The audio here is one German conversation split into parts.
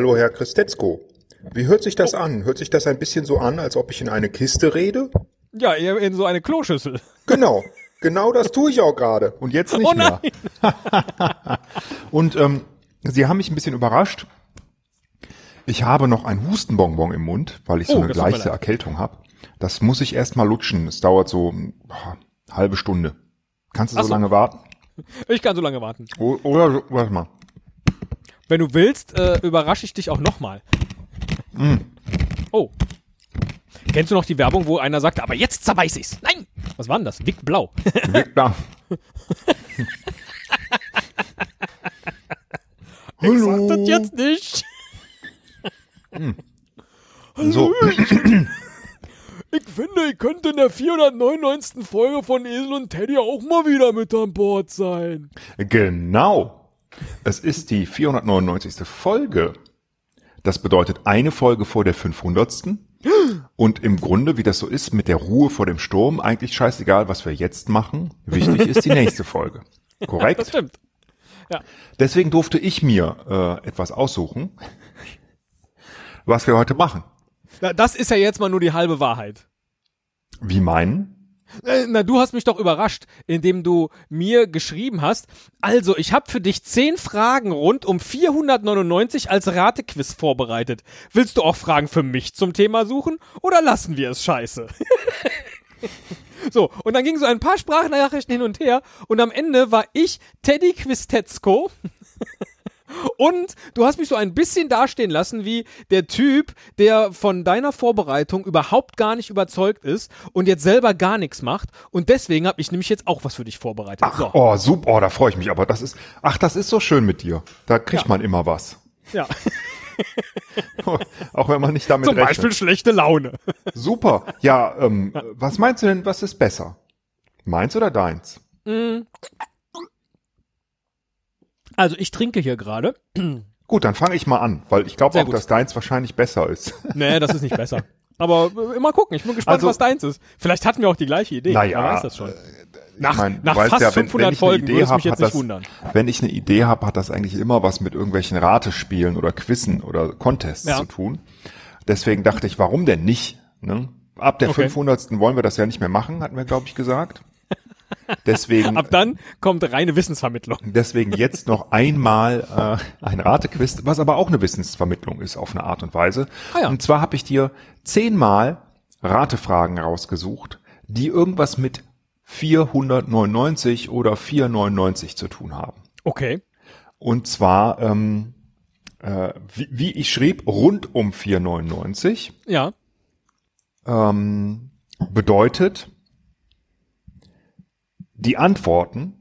Hallo Herr Christetzko. Wie hört sich das an? Hört sich das ein bisschen so an, als ob ich in eine Kiste rede? Ja, eher in so eine Kloschüssel. Genau. Genau das tue ich auch gerade. Und jetzt nicht Oh mehr. Und ähm, Sie haben mich ein bisschen überrascht. Ich habe noch ein Hustenbonbon im Mund, weil ich so Oh, eine leichte. Erkältung habe. Das muss ich erst mal lutschen. Es dauert so boah, halbe Stunde. Kannst du so so. lange warten? Ich kann so lange warten. Oder so- warte mal. Wenn du willst, äh, überrasche ich dich auch nochmal. Mm. Oh. Kennst du noch die Werbung, wo einer sagte, aber jetzt zerbeiß ich's? Nein! Was war denn das? Wick Blau. Victor. Ich sag das jetzt nicht. So, Ich finde, ich könnte in der 499. Folge von Esel und Teddy auch mal wieder mit an Bord sein. genau. Es ist die 499. Folge. Das bedeutet eine Folge vor der 500. Und im Grunde, wie das so ist, mit der Ruhe vor dem Sturm, eigentlich scheißegal, was wir jetzt machen. Wichtig ist die nächste Folge. Das Korrekt? stimmt. Deswegen durfte ich mir äh, etwas aussuchen, was wir heute machen. Na, das ist ja jetzt mal nur die halbe Wahrheit. Wie meinen? Äh, Na, du hast mich doch überrascht, indem du mir geschrieben hast. Also, ich habe für dich zehn Fragen rund um 499 als Ratequiz vorbereitet. Willst du auch Fragen für mich zum Thema suchen oder lassen wir es scheiße? so, und dann ging so ein paar Sprachnachrichten hin und her und am Ende war ich Teddy Quistetzko. Und du hast mich so ein bisschen dastehen lassen wie der Typ, der von deiner Vorbereitung überhaupt gar nicht überzeugt ist und jetzt selber gar nichts macht. Und deswegen habe ich nämlich jetzt auch was für dich vorbereitet. Ach, so. oh, super, oh, da freue ich mich. Aber das ist, ach, das ist so schön mit dir. Da kriegt Ja. man immer was. Ja. Auch wenn man nicht damit Zum rechnet. Beispiel schlechte Laune. Super. Ja, ähm, was meinst du denn, was ist besser? Meins oder deins? Also ich trinke hier gerade. Gut, dann fange ich mal an, weil ich glaube auch, gut. dass deins wahrscheinlich besser ist. Nee, das ist nicht besser. Aber äh, mal gucken, ich bin gespannt, Also- was deins ist. Vielleicht hatten wir auch die gleiche Idee. Naja, Wer weiß das schon. Ich Nach, mein, nach fast ja, wenn- 500 wenn ich Folgen würde es hab, mich jetzt nicht das- wundern. Wenn ich eine Idee habe, hat das eigentlich immer was mit irgendwelchen Ratespielen oder Quizzen oder Contests Ja. zu tun. Deswegen dachte ich, warum denn nicht? Ne? Ab der Okay. 500. wollen wir das ja nicht mehr machen, hatten wir, glaube ich, gesagt. Deswegen, Ab dann kommt reine Wissensvermittlung. deswegen jetzt noch einmal äh, ein Ratequiz, was aber auch eine Wissensvermittlung ist auf eine Art und Weise. Ah ja. Und zwar habe ich dir zehnmal Ratefragen rausgesucht, die irgendwas mit 499 oder 499 zu tun haben. Okay. Und zwar, ähm, äh, wie, wie ich schrieb, rund um 499 Ja. ähm, bedeutet, die Antworten,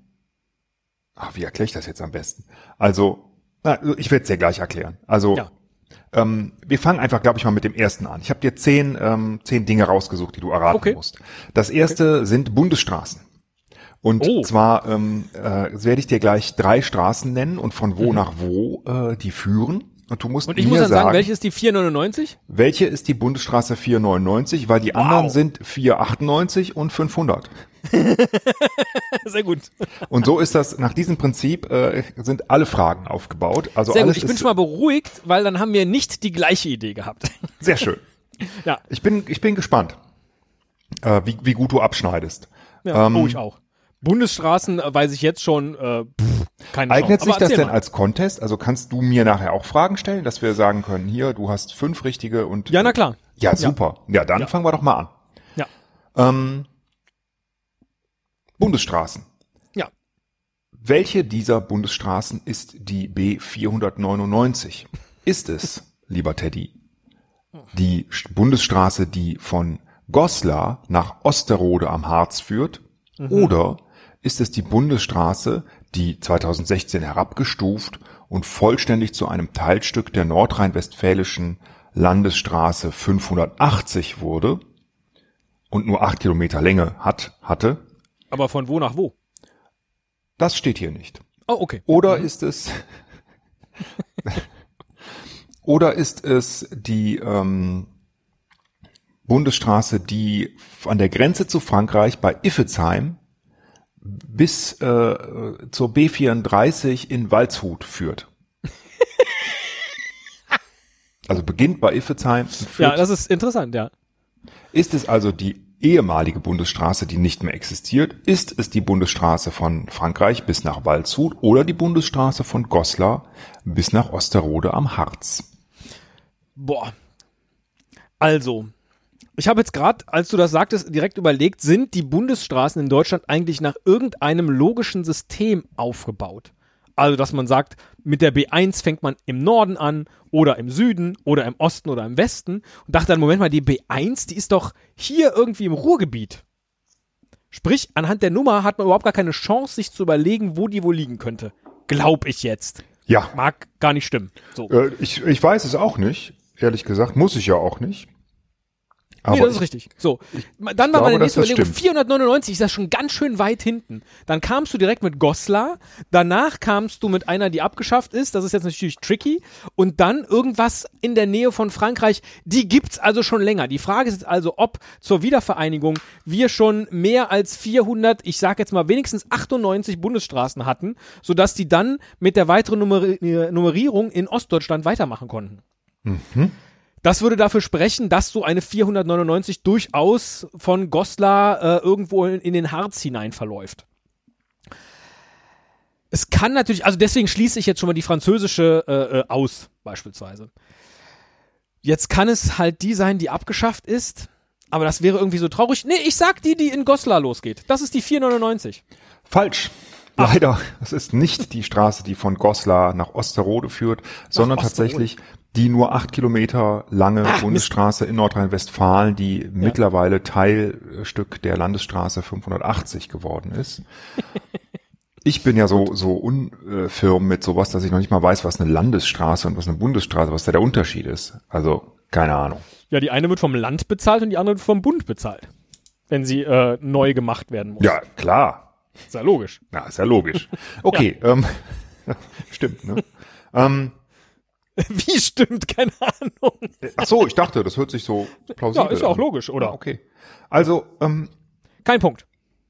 ach, wie erkläre ich das jetzt am besten? Also, na, ich werde es dir gleich erklären. Also, Ja. ähm, wir fangen einfach, glaube ich, mal mit dem ersten an. Ich habe dir zehn, ähm, zehn Dinge rausgesucht, die du erraten Okay. musst. Das erste sind Bundesstraßen. Und Oh. zwar ähm, äh, werde ich dir gleich drei Straßen nennen und von wo nach wo äh, die führen. Und du musst. Und ich mir muss dann sagen, sagen, welche ist die 499? welche ist die Bundesstraße 499, weil die anderen sind 498 und 500. Sehr gut. Und so ist das, nach diesem Prinzip äh, sind alle Fragen aufgebaut. Also Sehr gut. alles Ich bin schon mal beruhigt, weil dann haben wir nicht die gleiche Idee gehabt. sehr schön. ja. Ich bin, ich bin gespannt, äh, wie, wie gut du abschneidest. ja. Ähm, oh, ich auch. Bundesstraßen äh, weiß ich jetzt schon, äh, pff, keine Eignet sich das denn mal. als Contest? Also kannst du mir nachher auch Fragen stellen, dass wir sagen können, hier, du hast fünf richtige und Ja, na klar. ja super. Ja, dann Ja. fangen wir doch mal an. Ja. Ähm, Bundesstraßen. Ja. Welche dieser Bundesstraßen ist die B499? Ist es, lieber Teddy, die Bundesstraße, die von Goslar nach Osterode am Harz führt? Oder ist es die Bundesstraße, die 2016 herabgestuft und vollständig zu einem Teilstück der nordrhein-westfälischen Landesstraße 580 wurde und nur acht Kilometer Länge hat, hatte? Aber von wo nach wo? Das steht hier nicht. Oh, okay. Oder ist es oder ist es die ähm, Bundesstraße, die an der Grenze zu Frankreich bei Iffezheim bis äh, zur B34 in Waldshut führt? also beginnt bei Iffezheim Ja, das ist interessant, ja. ist es also die ehemalige Bundesstraße, die nicht mehr existiert? Ist es die Bundesstraße von Frankreich bis nach Waldshut oder die Bundesstraße von Goslar bis nach Osterode am Harz? Boah. Also, ich habe jetzt gerade, als du das sagtest, direkt überlegt, sind die Bundesstraßen in Deutschland eigentlich nach irgendeinem logischen System aufgebaut? Also, dass man sagt, mit der B1 fängt man im Norden an oder im Süden oder im Osten oder im Westen und dachte dann, Moment mal, die B1, die ist doch hier irgendwie im Ruhrgebiet. Sprich, anhand der Nummer hat man überhaupt gar keine Chance, sich zu überlegen, wo die wohl liegen könnte. Glaub ich jetzt. Ja, Mag gar nicht stimmen. So. äh, ich, ich weiß es auch nicht, ehrlich gesagt, muss ich ja auch nicht. Aber nee, das ist ich- richtig. So. Dann war glaube, meine nächste Überlegung, stimmt. 499 ist das schon ganz schön weit hinten. Dann kamst du direkt mit Goslar, danach kamst du mit einer, die abgeschafft ist, das ist jetzt natürlich tricky, und dann irgendwas in der Nähe von Frankreich, die gibt's also schon länger. Die Frage ist also, ob zur Wiedervereinigung wir schon mehr als 400, ich sag jetzt mal wenigstens 98 Bundesstraßen hatten, sodass die dann mit der weiteren Nummer Nummerierung in Ostdeutschland weitermachen konnten. Das würde dafür sprechen, dass so eine 499 durchaus von Goslar äh, irgendwo in, in den Harz hinein verläuft. Es kann natürlich, also deswegen schließe ich jetzt schon mal die französische äh, äh, aus, beispielsweise. Jetzt kann es halt die sein, die abgeschafft ist, aber das wäre irgendwie so traurig. Nee, ich sag die, die in Goslar losgeht. Das ist die 499. Falsch. Leider, es ist nicht die Straße, die von Goslar nach Osterode führt, sondern Osterode. tatsächlich die nur acht Kilometer lange Ach, Bundesstraße in Nordrhein-Westfalen, die mittlerweile Teilstück der Landesstraße 580 geworden ist. Ich bin ja so, so unfirm mit sowas, dass ich noch nicht mal weiß, was eine Landesstraße und was eine Bundesstraße, was da der Unterschied ist. Also, keine Ahnung. Ja, die eine wird vom Land bezahlt und die andere wird vom Bund bezahlt. Wenn sie äh, neu gemacht werden muss. Ja, klar. Ist ja logisch. Na, ist ja logisch. Okay, ähm, stimmt, ne? ähm, Wie stimmt? Keine Ahnung. Ach so, ich dachte, das hört sich so plausibel Ja, ist ja auch an. logisch, oder? Ah, okay. Also, ähm, Kein Punkt.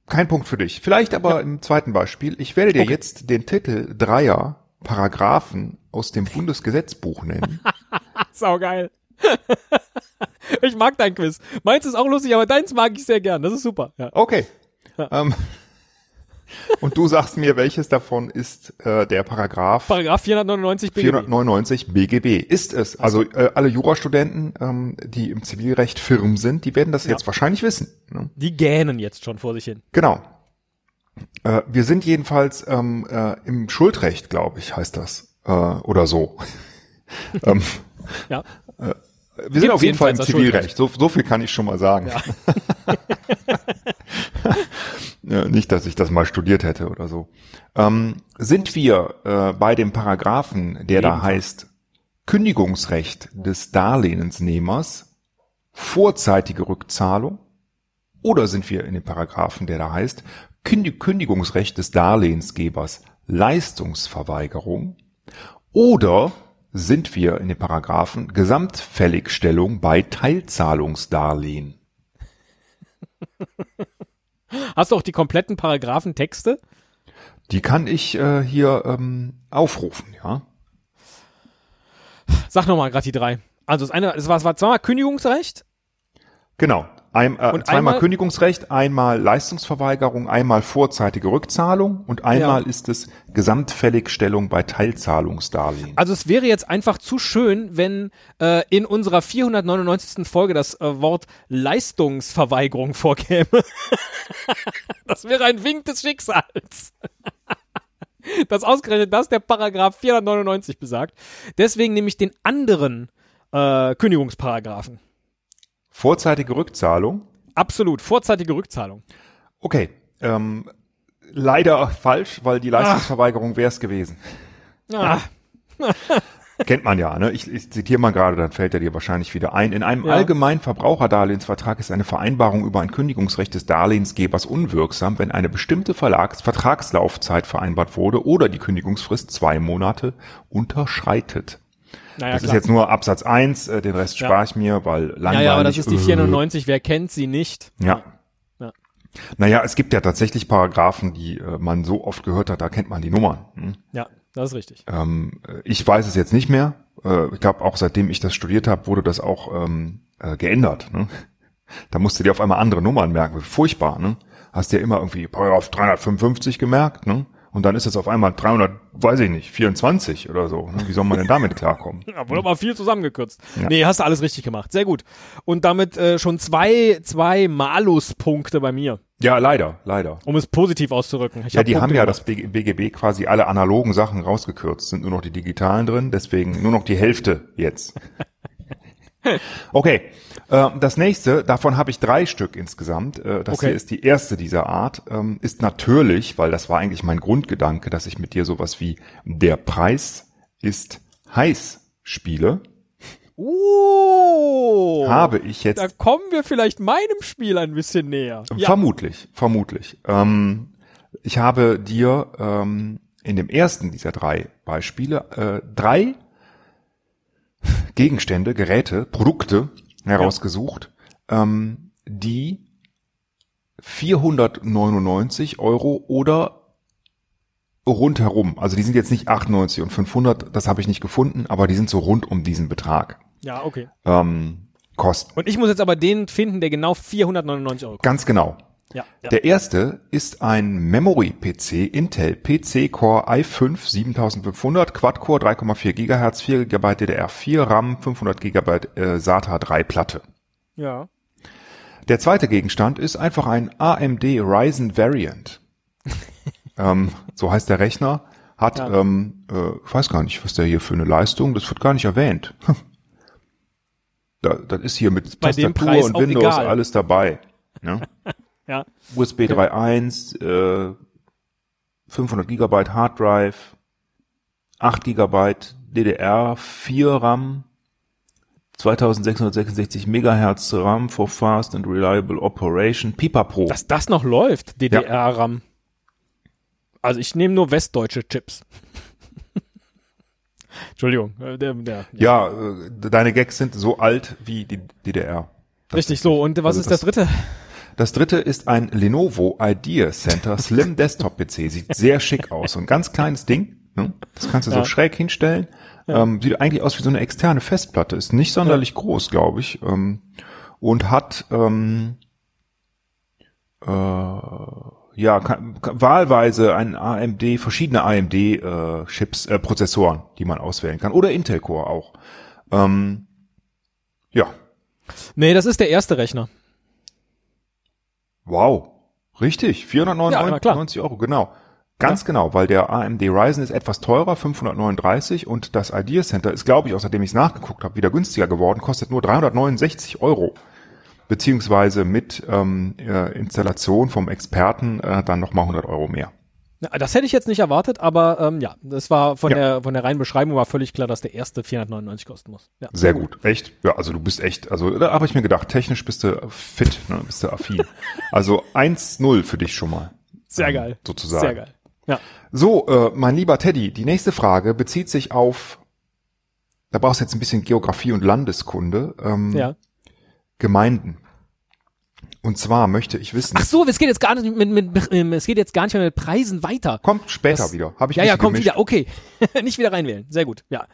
kein Punkt für dich. Vielleicht aber im zweiten Beispiel. Ich werde dir jetzt den Titel dreier Paragraphen aus dem Bundesgesetzbuch nennen. Saugeil. ich mag dein Quiz. Meins ist auch lustig, aber deins mag ich sehr gern. Das ist super. Ja. Okay. Ähm, und du sagst mir, welches davon ist äh, der Paragraph Paragraph 499 BGB. 499 BGB. Ist es. Also äh, alle Jurastudenten, ähm, die im Zivilrecht firm sind, die werden das jetzt wahrscheinlich wissen. Ne? Die gähnen jetzt schon vor sich hin. Genau. Äh, wir sind jedenfalls ähm, äh, im Schuldrecht, glaube ich, heißt das. Äh, oder so. ähm, Ja. Wir sind Gibt's auf jeden Fall im Zivilrecht. So, so viel kann ich schon mal sagen. Ja, nicht, dass ich das mal studiert hätte oder so. Ähm, sind wir äh, bei dem Paragraphen, der da heißt Kündigungsrecht des Darlehensnehmers, vorzeitige Rückzahlung? Oder sind wir in dem Paragraphen, der da heißt Kündi- Kündigungsrecht des Darlehensgebers, Leistungsverweigerung? Oder sind wir in dem Paragraphen Gesamtfälligstellung bei Teilzahlungsdarlehen? Hast du auch die kompletten Paragraphentexte? Die kann ich äh, hier ähm, aufrufen, ja. Sag nochmal gerade die drei. Also das eine, das war, das war zweimal Kündigungsrecht. Genau. Ein, äh, Und zweimal einmal- Kündigungsrecht, einmal Leistungsverweigerung, einmal vorzeitige Rückzahlung und einmal ist es Gesamtfälligstellung bei Teilzahlungsdarlehen. Also es wäre jetzt einfach zu schön, wenn äh, in unserer 499. Folge das äh, Wort Leistungsverweigerung vorkäme. das wäre ein Wink des Schicksals. das ausgerechnet das der Paragraph 499 besagt. Deswegen nehme ich den anderen äh, Kündigungsparagraphen. Vorzeitige Rückzahlung. Absolut, vorzeitige Rückzahlung. Okay. Ähm, leider falsch, weil die Leistungsverweigerung wäre es gewesen. Ah, Kennt man ja, ne? Ich, ich zitiere mal gerade, dann fällt er dir wahrscheinlich wieder ein. In einem Ja. allgemeinen Verbraucherdarlehensvertrag ist eine Vereinbarung über ein Kündigungsrecht des Darlehensgebers unwirksam, wenn eine bestimmte Verlags Vertragslaufzeit vereinbart wurde oder die Kündigungsfrist zwei Monate unterschreitet. Naja, das ist klar. jetzt nur Absatz eins, äh, den Rest Ja. spare ich mir, weil langweilig. ja, ja, aber das ist die äh, 499. Wer kennt sie nicht? Ja. Ja. Naja, es gibt ja tatsächlich Paragraphen, die äh, man so oft gehört hat, da kennt man die Nummern. Hm? Ja, das ist richtig. Ähm, äh, ich weiß es jetzt nicht mehr, äh, ich glaube auch seitdem ich das studiert habe, wurde das auch ähm, äh, geändert. Ne? Da musst du dir auf einmal andere Nummern merken. Furchtbar, ne? Hast dir immer irgendwie Paragraph 355 gemerkt, ne? Und dann ist es auf einmal 300, weiß ich nicht, 24 oder so. Ne? Wie soll man denn damit klarkommen? Ja, wurde mal viel zusammengekürzt. Ja. Nee, hast du alles richtig gemacht. Sehr gut. Und damit äh, schon zwei, zwei Maluspunkte bei mir. Ja, leider, leider. Um es positiv auszudrücken. Ich ja, hab die Punkte haben ja gemacht. das BGB quasi alle analogen Sachen rausgekürzt, sind nur noch die digitalen drin, deswegen nur noch die Hälfte jetzt. Okay, äh, das nächste, davon habe ich drei Stück insgesamt. Äh, das okay. hier ist die erste dieser Art. Ähm, ist natürlich, weil das war eigentlich mein Grundgedanke, dass ich mit dir sowas wie der Preis ist heiß spiele. Oh, habe ich jetzt. Da kommen wir vielleicht meinem Spiel ein bisschen näher. Vermutlich, ja. vermutlich. Ähm, ich habe dir ähm, in dem ersten dieser drei Beispiele äh, drei Gegenstände, Geräte, Produkte herausgesucht, ja. ähm, die 499 Euro oder rundherum, also die sind jetzt nicht 98 und 500, das habe ich nicht gefunden, aber die sind so rund um diesen Betrag. Ja, okay. Ähm, kosten. Und ich muss jetzt aber den finden, der genau 499 Euro kostet. Ganz genau. Ja, ja. Der erste ist ein Memory-PC Intel PC Core i5 7500 Quad-Core 3,4 GHz 4 GB DDR4 RAM 500 GB äh, SATA 3 Platte. Ja. Der zweite Gegenstand ist einfach ein AMD Ryzen Variant. ähm, so heißt der Rechner. Hat, ja. ähm, äh, ich weiß gar nicht, was der hier für eine Leistung, das wird gar nicht erwähnt. da, das ist hier mit Bei Tastatur und Windows egal. alles dabei. Ne? Ja. USB 3.1, äh, 500 Gigabyte Hard Drive, 8 Gigabyte DDR, 4 RAM, 2666 Megahertz RAM for fast and reliable operation. Pipapo. Dass das noch läuft, DDR-RAM. Also ich nehme nur westdeutsche Chips. Entschuldigung. Äh, der, der, ja, ja äh, deine Gags sind so alt wie die DDR. Richtig, so. Und was also ist das dritte? Das dritte ist ein Lenovo Idea Center Slim Desktop PC. Sieht sehr schick aus. So ein ganz kleines Ding. Ne? Das kannst du ja. so schräg hinstellen. Ja. Ähm, sieht eigentlich aus wie so eine externe Festplatte. Ist nicht sonderlich ja. groß, glaube ich. Ähm, und hat ähm, äh, ja kann, kann, wahlweise ein AMD, verschiedene AMD äh, Chips, äh, Prozessoren, die man auswählen kann. Oder Intel Core auch. Ähm, ja. Nee, das ist der erste Rechner. Wow. Richtig, 499 ja, Euro, genau. Ganz ja. genau, weil der AMD Ryzen ist etwas teurer, 539 und das Idea Center ist, glaube ich, außerdem ich es nachgeguckt habe, wieder günstiger geworden, kostet nur 369 Euro. Beziehungsweise mit ähm, äh, Installation vom Experten äh, dann nochmal 100 Euro mehr. Das hätte ich jetzt nicht erwartet, aber ähm, ja, das war von ja. der von der reinen Beschreibung war völlig klar, dass der erste 499 kosten muss. Ja. Sehr gut, echt. Ja, also du bist echt, also da habe ich mir gedacht, technisch bist du fit, ne, bist du affin. also 1-0 für dich schon mal. Sehr ähm, geil. Sozusagen. Sehr geil. Ja. So, äh, mein lieber Teddy, die nächste Frage bezieht sich auf, da brauchst du jetzt ein bisschen Geografie und Landeskunde. Ähm, ja. Gemeinden. Und zwar möchte ich wissen. Ach so, es geht jetzt gar nicht mit, mit, mit es geht jetzt gar nicht mehr mit Preisen weiter. Kommt später das, wieder. Habe ich Ja, ja, kommt gemischt. wieder. Okay, nicht wieder reinwählen. Sehr gut. Ja.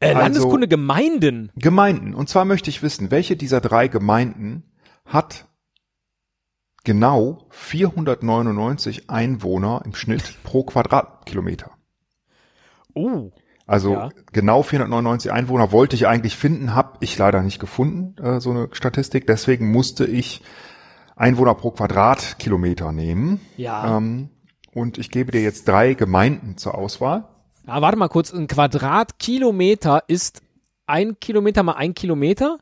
Äh, also, Landeskunde Gemeinden. Gemeinden. Und zwar möchte ich wissen, welche dieser drei Gemeinden hat genau 499 Einwohner im Schnitt pro Quadratkilometer. Oh. Also ja. genau 499 Einwohner wollte ich eigentlich finden, habe ich leider nicht gefunden, äh, so eine Statistik. Deswegen musste ich Einwohner pro Quadratkilometer nehmen. Ja. Ähm, und ich gebe dir jetzt drei Gemeinden zur Auswahl. Ja, warte mal kurz. Ein Quadratkilometer ist ein Kilometer mal ein Kilometer?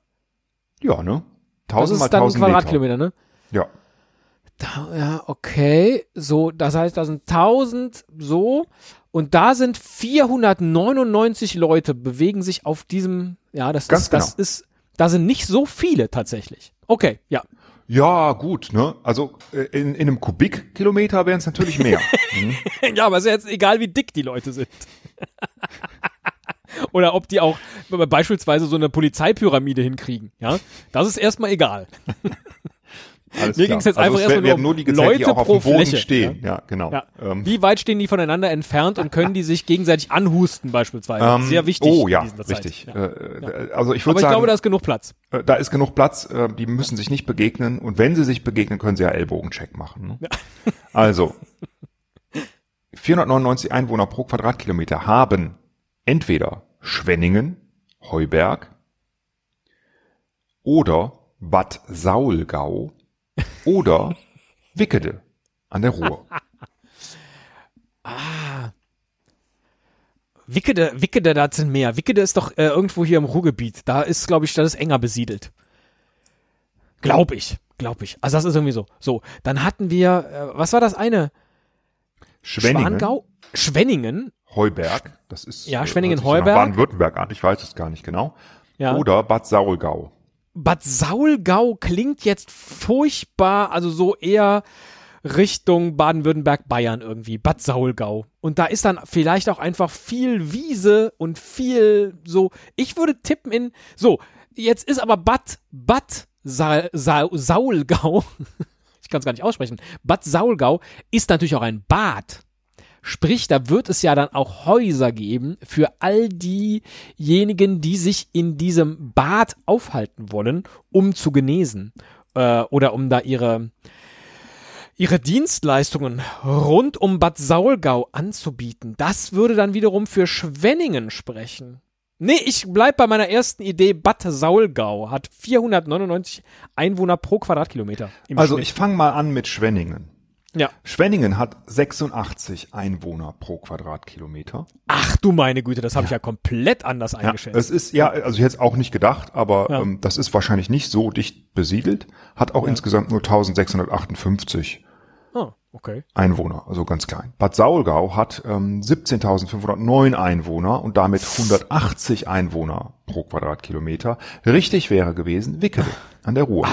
Ja, ne? Tausend das ist dann ein Quadratkilometer, ne? Ja. Da, ja, okay. So, das heißt, da sind 1000 so und da sind 499 Leute bewegen sich auf diesem, ja, das Ganz ist, das genau. ist, da sind nicht so viele tatsächlich. Okay, ja. Ja, gut, ne? Also äh, in, in einem Kubikkilometer wären es natürlich mehr. mhm. Ja, aber es ist jetzt egal, wie dick die Leute sind. Oder ob die auch beispielsweise so eine Polizeipyramide hinkriegen, ja? Das ist erstmal egal. Alles Mir klar. ging's jetzt also einfach es erstmal nur um die Leute pro Fläche, stehen. Ja, genau. Ja. Ähm, Wie weit stehen die voneinander entfernt und können die sich gegenseitig anhusten beispielsweise? ähm, Sehr wichtig. Oh ja, richtig. Ja. Äh, also ich Aber würde ich sagen, glaube, da ist genug Platz. äh, da ist genug Platz. Äh, die müssen sich nicht begegnen und wenn sie sich begegnen, können sie ja Ellbogencheck machen. Ne? Also 499 Einwohner pro Quadratkilometer haben entweder Schwenningen, Heuberg oder Bad Saulgau oder Wickede an der Ruhr. Wickede, Wickede, da sind mehr. Wickede ist doch äh, irgendwo hier im Ruhrgebiet. Da ist, glaube ich, das ist enger besiedelt. Glaub ich. Glaub ich. Also das ist irgendwie so. So, dann hatten wir, äh, was war das eine? Schwenningen, Schwangau? Schwenningen. Heuberg, das ist Ja, äh, Schwenningen, hört sich so nach Heuberg. Baden-Württemberg an, ich weiß es gar nicht genau. Ja. Oder Bad Saulgau. Bad Saulgau klingt jetzt furchtbar, also so eher Richtung Baden-Württemberg, Bayern irgendwie. Bad Saulgau. Und da ist dann vielleicht auch einfach viel Wiese und viel so. Ich würde tippen in, so, jetzt ist aber Bad, Bad Sa Sa Saulgau. ich kann es gar nicht aussprechen. Bad Saulgau ist natürlich auch ein Bad. Sprich, da wird es ja dann auch Häuser geben für all diejenigen, die sich in diesem Bad aufhalten wollen, um zu genesen äh, oder um da ihre ihre Dienstleistungen rund um Bad Saulgau anzubieten. Das würde dann wiederum für Schwenningen sprechen. Nee, ich bleib bei meiner ersten Idee. Bad Saulgau hat 499 Einwohner pro Quadratkilometer. Im Also Schnitt. ich fange mal an mit Schwenningen. Ja. Schwenningen hat 86 Einwohner pro Quadratkilometer. Ach du meine Güte, das habe ich ja komplett anders Ja, eingeschätzt. es ist ja, also ich hätte es auch nicht gedacht, aber Ja. ähm, das ist wahrscheinlich nicht so dicht besiedelt, hat auch insgesamt nur 1658 Ah, okay. Einwohner, also ganz klein. Bad Saulgau hat ähm, 17.509 Einwohner und damit 180 Einwohner pro Quadratkilometer. Richtig wäre gewesen Wickede an der Ruhr.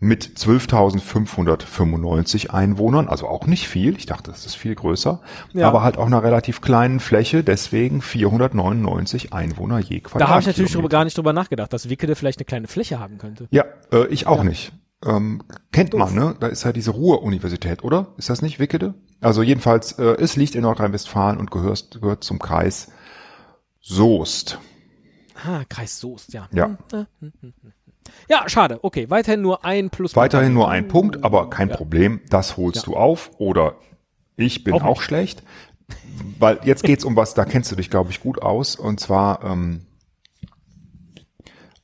Mit 12.595 Einwohnern, also auch nicht viel. Ich dachte, das ist viel größer. Ja. Aber halt auch einer relativ kleinen Fläche, deswegen 499 Einwohner je Quadratkilometer. Da habe ich natürlich drüber, gar nicht drüber nachgedacht, dass Wickede vielleicht eine kleine Fläche haben könnte. Ja, äh, ich auch nicht. Ähm, kennt man, ne? Da ist ja diese Ruhr-Universität, oder? Ist das nicht Wickede? Also jedenfalls, äh, es liegt in Nordrhein-Westfalen und gehört, gehört zum Kreis Soest. Ah, Kreis Soest, ja. Ja. Hm, hm, hm, hm, hm. Ja, schade. Okay, weiterhin nur ein Plus. Weiterhin nur ein Punkt, aber kein Problem. Das holst du auf. Oder ich bin Auch auch, schlecht. Weil jetzt geht's um was, da kennst du dich, glaube ich, gut aus. Und zwar ähm,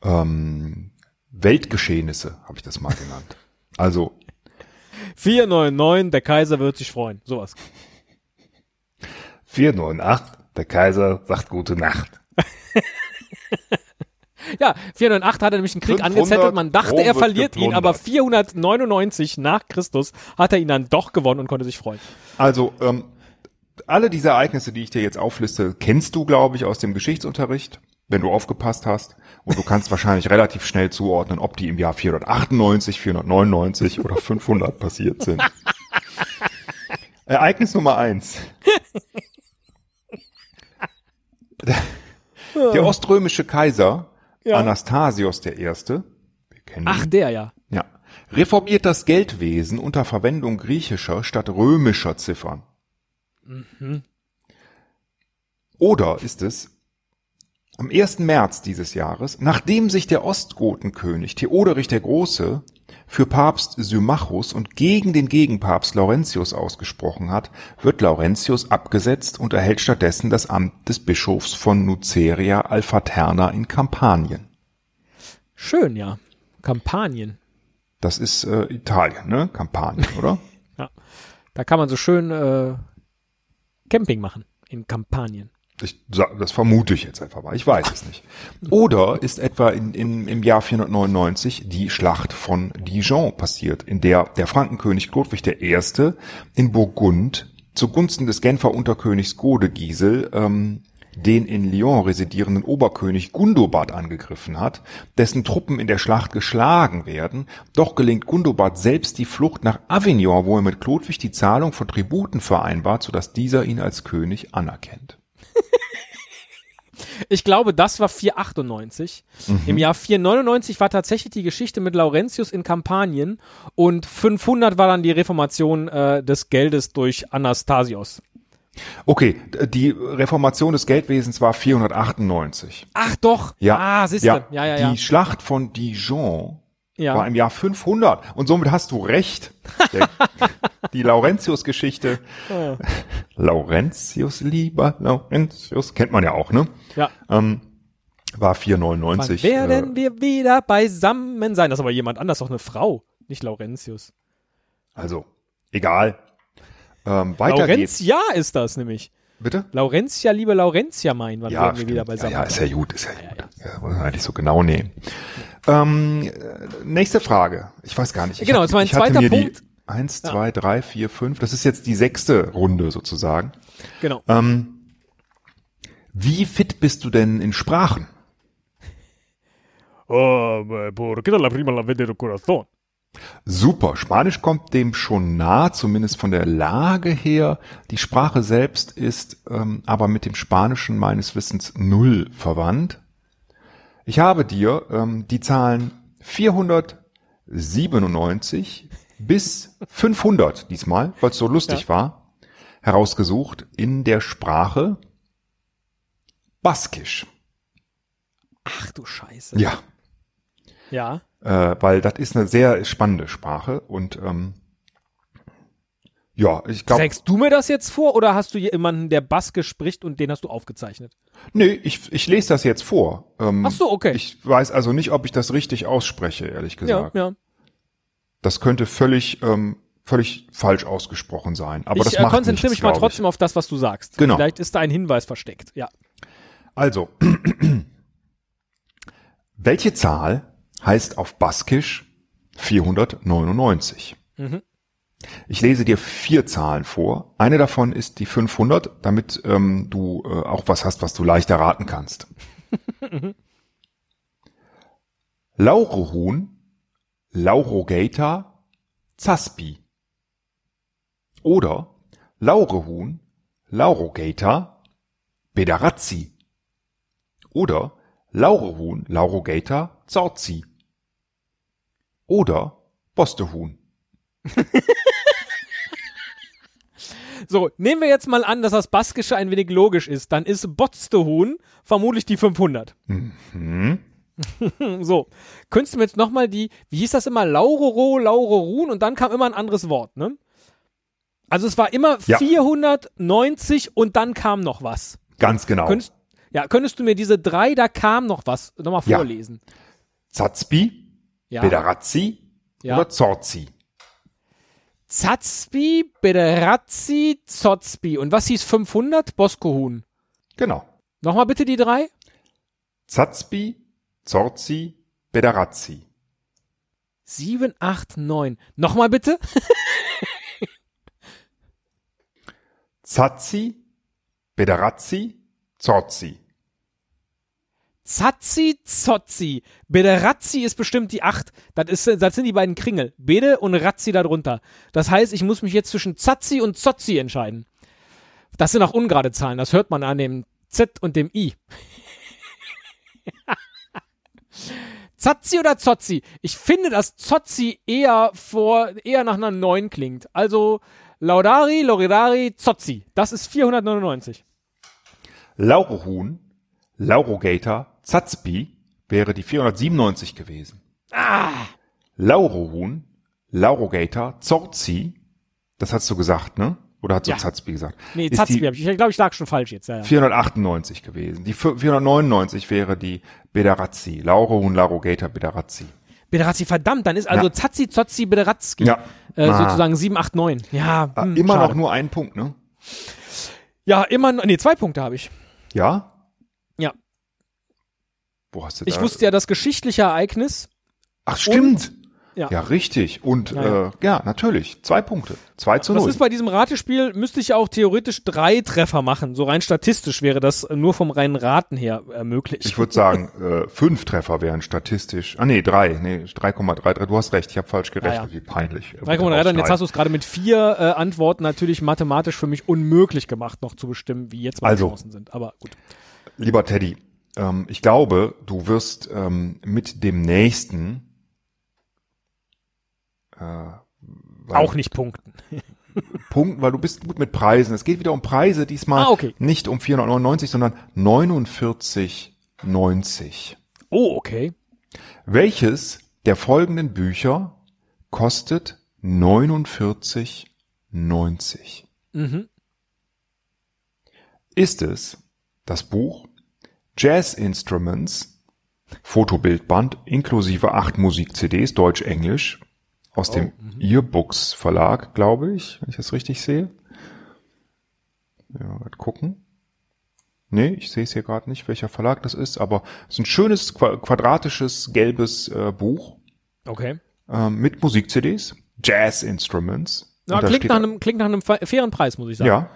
ähm, Weltgeschehnisse, habe ich das mal genannt. Also 499, der Kaiser wird sich freuen. Sowas. 498, der Kaiser sagt gute Nacht. Ja, 408 hat er nämlich einen Krieg 500 angezettelt. Man dachte, Rom er verliert ihn, aber geplündert. 499 nach Christus hat er ihn dann doch gewonnen und konnte sich freuen. Also, ähm, alle diese Ereignisse, die ich dir jetzt aufliste, kennst du, glaube ich, aus dem Geschichtsunterricht, wenn du aufgepasst hast. Und du kannst wahrscheinlich relativ schnell zuordnen, ob die im Jahr 498, 499 oder 500 passiert sind. Ereignis Nummer eins. Der oströmische Kaiser Ja. Anastasios I., wir kennen Ach, ihn, der ja. ja, reformiert das Geldwesen unter Verwendung griechischer statt römischer Ziffern. Oder ist es am 1. März dieses Jahres, nachdem sich der Ostgotenkönig Theoderich der Große für Papst Symmachus und gegen den Gegenpapst Laurentius ausgesprochen hat, wird Laurentius abgesetzt und erhält stattdessen das Amt des Bischofs von Nuceria Alfaterna in Kampanien. Schön, ja. Kampagnen. Das ist äh, Italien, ne? Kampanien, oder? Ja. Da kann man so schön äh, Camping machen in Kampagnen. Ich, das vermute ich jetzt einfach mal. Ich weiß es nicht. Oder ist etwa in, in, im Jahr 499 die Schlacht von Dijon passiert, in der der Frankenkönig Ludwig I. in Burgund zugunsten des Genfer Unterkönigs Godegisel ähm, den in Lyon residierenden Oberkönig Gundobad angegriffen hat, dessen Truppen in der Schlacht geschlagen werden, doch gelingt Gundobad selbst die Flucht nach Avignon, wo er mit Chlodwig die Zahlung von Tributen vereinbart, sodass dieser ihn als König anerkennt. Ich glaube, das war 498. Im Jahr 499 war tatsächlich die Geschichte mit Laurentius in Kampanien und 500 war dann die Reformation äh, des Geldes durch Anastasios. Okay, die Reformation des Geldwesens war 498. Ach doch. Ja. Ah, siehst du. ja. Ja, ja, ja. Die Schlacht von Dijon ja. war im Jahr 500 und somit hast du recht. Der, die Laurentius-Geschichte. Laurentius, lieber Laurentius, kennt man ja auch, ne? ja. Ähm, war Wann 499. werden äh, wir wieder beisammen sein? Das ist aber jemand anders, doch eine Frau, nicht Laurentius. also, egal. Ähm, weiter geht's. Laurentia ist das nämlich. Bitte? Laurentia, liebe Laurentia mein, wann werden wir stimmt. wieder beisammen ja, ja, ist ja gut, ist ja, gut. Ja, wollen wir eigentlich so genau nehmen. Ähm, äh, nächste Frage. Ich weiß gar nicht. Ich Genau, das war ein ich hatte zweiter mir Punkt. Die eins, zwei, drei, vier, fünf. Das ist jetzt die sechste Runde sozusagen. Genau. Ähm, wie fit bist du denn in Sprachen? Oh, ¿por qué no la prima la vende del corazón? Super. Spanisch kommt dem schon nah, zumindest von der Lage her. Die Sprache selbst ist ähm, aber mit dem Spanischen meines Wissens null verwandt. Ich habe dir ähm, die Zahlen 497 bis 500 diesmal, weil es so lustig war, herausgesucht in der Sprache Baskisch. Ach du Scheiße. Ja, Ja. äh, weil das ist eine sehr spannende Sprache und ähm, ja, ich glaube, Trägst du mir das jetzt vor oder hast du hier jemanden, der Baskisch spricht und den hast du aufgezeichnet? nee, ich, ich lese das jetzt vor. Ähm, Ach so, okay. Ich weiß also nicht, ob ich das richtig ausspreche, ehrlich Ja, gesagt. ja. Das könnte völlig, ähm, völlig falsch ausgesprochen sein. Aber das ich äh, macht konzentriere nichts, mich mal trotzdem auf das, was du sagst. Genau. Vielleicht ist da ein Hinweis versteckt. Ja. Also, welche Zahl heißt auf Baskisch 499? Mhm. Ich lese dir vier Zahlen vor. Eine davon ist die 500, damit ähm, du äh, auch was hast, was du leicht erraten kannst. Laurohuhn, Laurogata, Zaspi. Oder Laurehuhn, Laurogata, Bederazzi. Oder Laurehuhn, Laurogata, Zorzi. Oder Bostehuhn. So, nehmen wir jetzt mal an, dass das Baskische ein wenig logisch ist. Dann ist Botstehuhn vermutlich die 500. Mhm. so, könntest du mir jetzt nochmal die, wie hieß das immer, Lauroro, Laurorun und dann kam immer ein anderes Wort, ne? Also es war immer Ja. 490 und dann kam noch was. Ganz genau. Könntest, ja, könntest du mir diese drei, da kam noch was, nochmal Ja. vorlesen? Zazpi, Ja. Bederazzi Ja. oder Zorzi. Zatzpi, Bederazzi, Zotzpi. Und was hieß 500? Boskohuhn. Genau. Nochmal bitte die drei. Zazpi, Zorzi, Bederazzi. 7, 8, 9. Nochmal bitte. Zazzi, Bederazzi, Zorzi. Zazzi, Zozzi. Bederazzi ist bestimmt die 8. Das, ist, das sind die beiden Kringel. Bede und Razzi darunter. Das heißt, ich muss mich jetzt zwischen Zazzi und Zozzi entscheiden. Das sind auch ungerade Zahlen. Das hört man an dem Z und dem I. Zazzi oder Zozzi? Ich finde, dass Zozzi eher vor, eher nach einer 9 klingt. Also Laudari, Loridari, Zozzi. Das ist 499. Laurohuhn, Laurogata, Zazpi wäre die 497 gewesen. Ah! Laurohuhn, Laurogata, Zorzi, das hast du gesagt, ne? Oder hast du Ja. Zazpi gesagt? Nee, Ist hab ich. Ich glaube, ich lag schon falsch jetzt. Ja, ja. 498 gewesen. Die 499 wäre die Bederazzi. Laurohuhn, Laurogata, Bederazzi. Bederazzi, verdammt, dann ist also Ja. Zazzi, Zozzi, Bederazzi. Ja. Äh, Ah. sozusagen 7, 8, 9. Ja, Ah, hm, Immer schade. noch nur ein Punkt, ne? Ja, immer noch. Nee, zwei Punkte habe ich. Ja? Ja. Wo hast du Ich da? wusste ja das geschichtliche Ereignis. Ach, stimmt. Ja. Ja, richtig. Und Ja. Äh, ja natürlich. Zwei Punkte. Zwei zu Das null. ist bei diesem Ratespiel, müsste ich ja auch theoretisch drei Treffer machen. So rein statistisch wäre das nur vom reinen Raten her äh, möglich. Ich würde sagen, äh, fünf Treffer wären statistisch. Ah nee, drei. Nee, 3,33. Du hast recht, ich habe falsch gerechnet. Ja, Wie peinlich. 3,3 und jetzt hast du es gerade mit vier äh, Antworten natürlich mathematisch für mich unmöglich gemacht, noch zu bestimmen, wie jetzt meine Also. Chancen sind. Aber gut. Lieber Teddy, ähm, ich glaube, du wirst ähm, mit dem nächsten äh, Auch nicht punkten. Punkt, weil du bist gut mit Preisen. Es geht wieder um Preise, diesmal Ah, okay. nicht um 499, sondern 49,90. Oh, okay. Welches der folgenden Bücher kostet 49,90? Mhm. Ist es das Buch Jazz Instruments, Fotobildband inklusive acht Musik-CDs, Deutsch-Englisch, aus dem Earbooks Verlag, glaube ich, wenn ich das richtig sehe. Ja, mal gucken. Nee, ich sehe es hier gerade nicht, welcher Verlag das ist, aber es ist ein schönes qua- quadratisches gelbes äh, Buch Okay. ähm, mit Musik-CDs, Jazz Instruments. Ja, da klingt, nach einem, klingt nach einem fa- fairen Preis, muss ich sagen. Ja,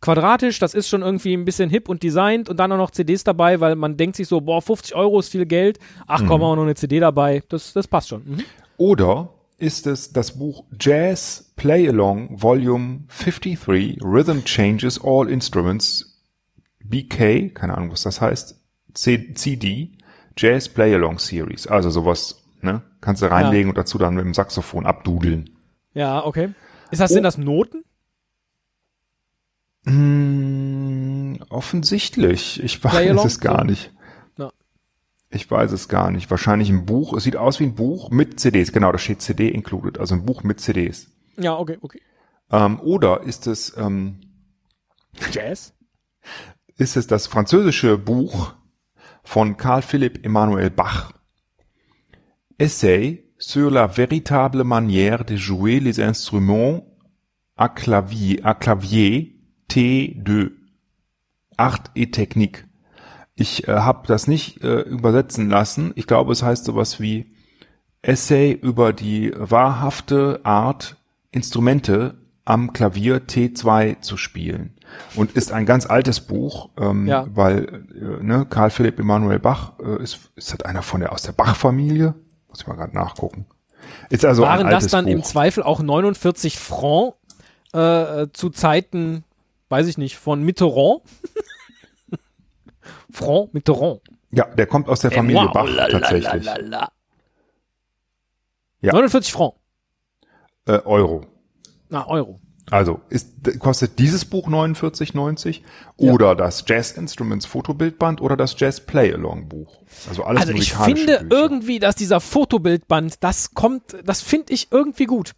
Quadratisch, das ist schon irgendwie ein bisschen hip und designt und dann auch noch CDs dabei, weil man denkt sich so, boah, 50 Euro ist viel Geld. Ach komm, auch noch eine CD dabei. Das, das passt schon. Mhm. Oder ist es das Buch Jazz Play Along Volume 53 Rhythm Changes All Instruments BK, keine Ahnung, was das heißt, C CD Jazz Play Along Series. Also sowas, ne? Kannst du reinlegen und dazu dann mit dem Saxophon abdudeln. Ja, okay. Ist das, Oh. sind das Noten? Hm, offensichtlich. Ich weiß Play-along? es gar So. nicht. Ja. Ich weiß es gar nicht. Wahrscheinlich ein Buch. Es sieht aus wie ein Buch mit CDs. Genau, da steht CD included. Also ein Buch mit CDs. Ja, okay, okay. Ähm, oder ist es, ähm, Jazz? ist es das französische Buch von Karl Philipp Emmanuel Bach. Essay sur la véritable manière de jouer les instruments à clavier, à clavier T2. Art et Technique. Ich äh, habe das nicht äh, übersetzen lassen. Ich glaube, es heißt sowas wie Essay über die wahrhafte Art, Instrumente am Klavier T2 zu spielen. Und ist ein ganz altes Buch, ähm, Ja. weil äh, ne, Karl Philipp Emanuel Bach äh, ist, ist das einer von der aus der Bach-Familie? Muss ich mal gerade nachgucken. Ist also Waren ein das altes dann Buch. im Zweifel auch 49 Franc äh, zu Zeiten, weiß ich nicht, von Mitterrand? Franc Mitterrand. Ja, der kommt aus der Familie wow, Bach la, la, tatsächlich. la, la, la. Ja. 49 Franc. Äh, Euro. Na, Euro. Also ist, kostet dieses Buch 49,90 oder das Jazz Instruments Fotobildband oder das Jazz Play Along Buch. Also alles Also ich finde Bücher. irgendwie, dass dieser Fotobildband, das kommt, das finde ich irgendwie gut.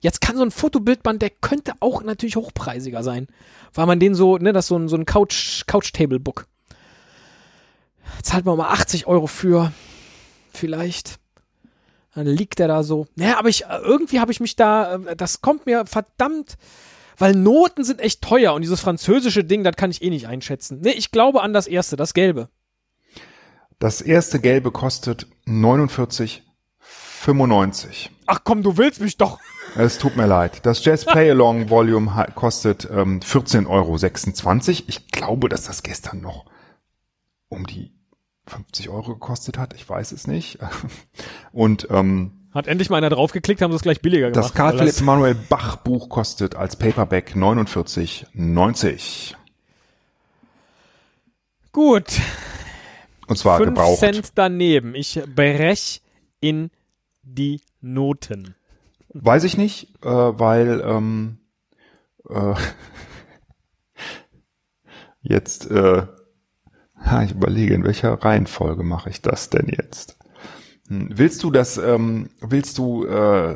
Jetzt kann so ein Fotobildband, der könnte auch natürlich hochpreisiger sein, weil man den so, ne, das ist so ein, so ein Couch, Couch-Table-Book. Zahlt man mal 80 Euro für, vielleicht. Dann liegt der da so. Naja, aber ich, äh, irgendwie habe ich mich da, äh, das kommt mir verdammt, weil Noten sind echt teuer und dieses französische Ding, das kann ich eh nicht einschätzen. Nee, ich glaube an das erste, das gelbe. Das erste gelbe kostet 49,95. Ach komm, du willst mich doch. Es tut mir leid. Das Jazz Play Along Volume kostet ähm, 14,26 Euro. Ich glaube, dass das gestern noch um die 50 Euro gekostet hat. Ich weiß es nicht. Und ähm, Hat endlich mal einer draufgeklickt, haben sie es gleich billiger gemacht. das Karl Philipp Emanuel Bach Buch kostet als Paperback 49,90. Gut, Und zwar 5 gebraucht. Cent daneben. Ich brech in die Noten. Weiß ich nicht, äh, weil ähm, äh, jetzt äh, ha, ich überlege, in welcher Reihenfolge mache ich das denn jetzt? Hm, willst du das, ähm, willst du äh,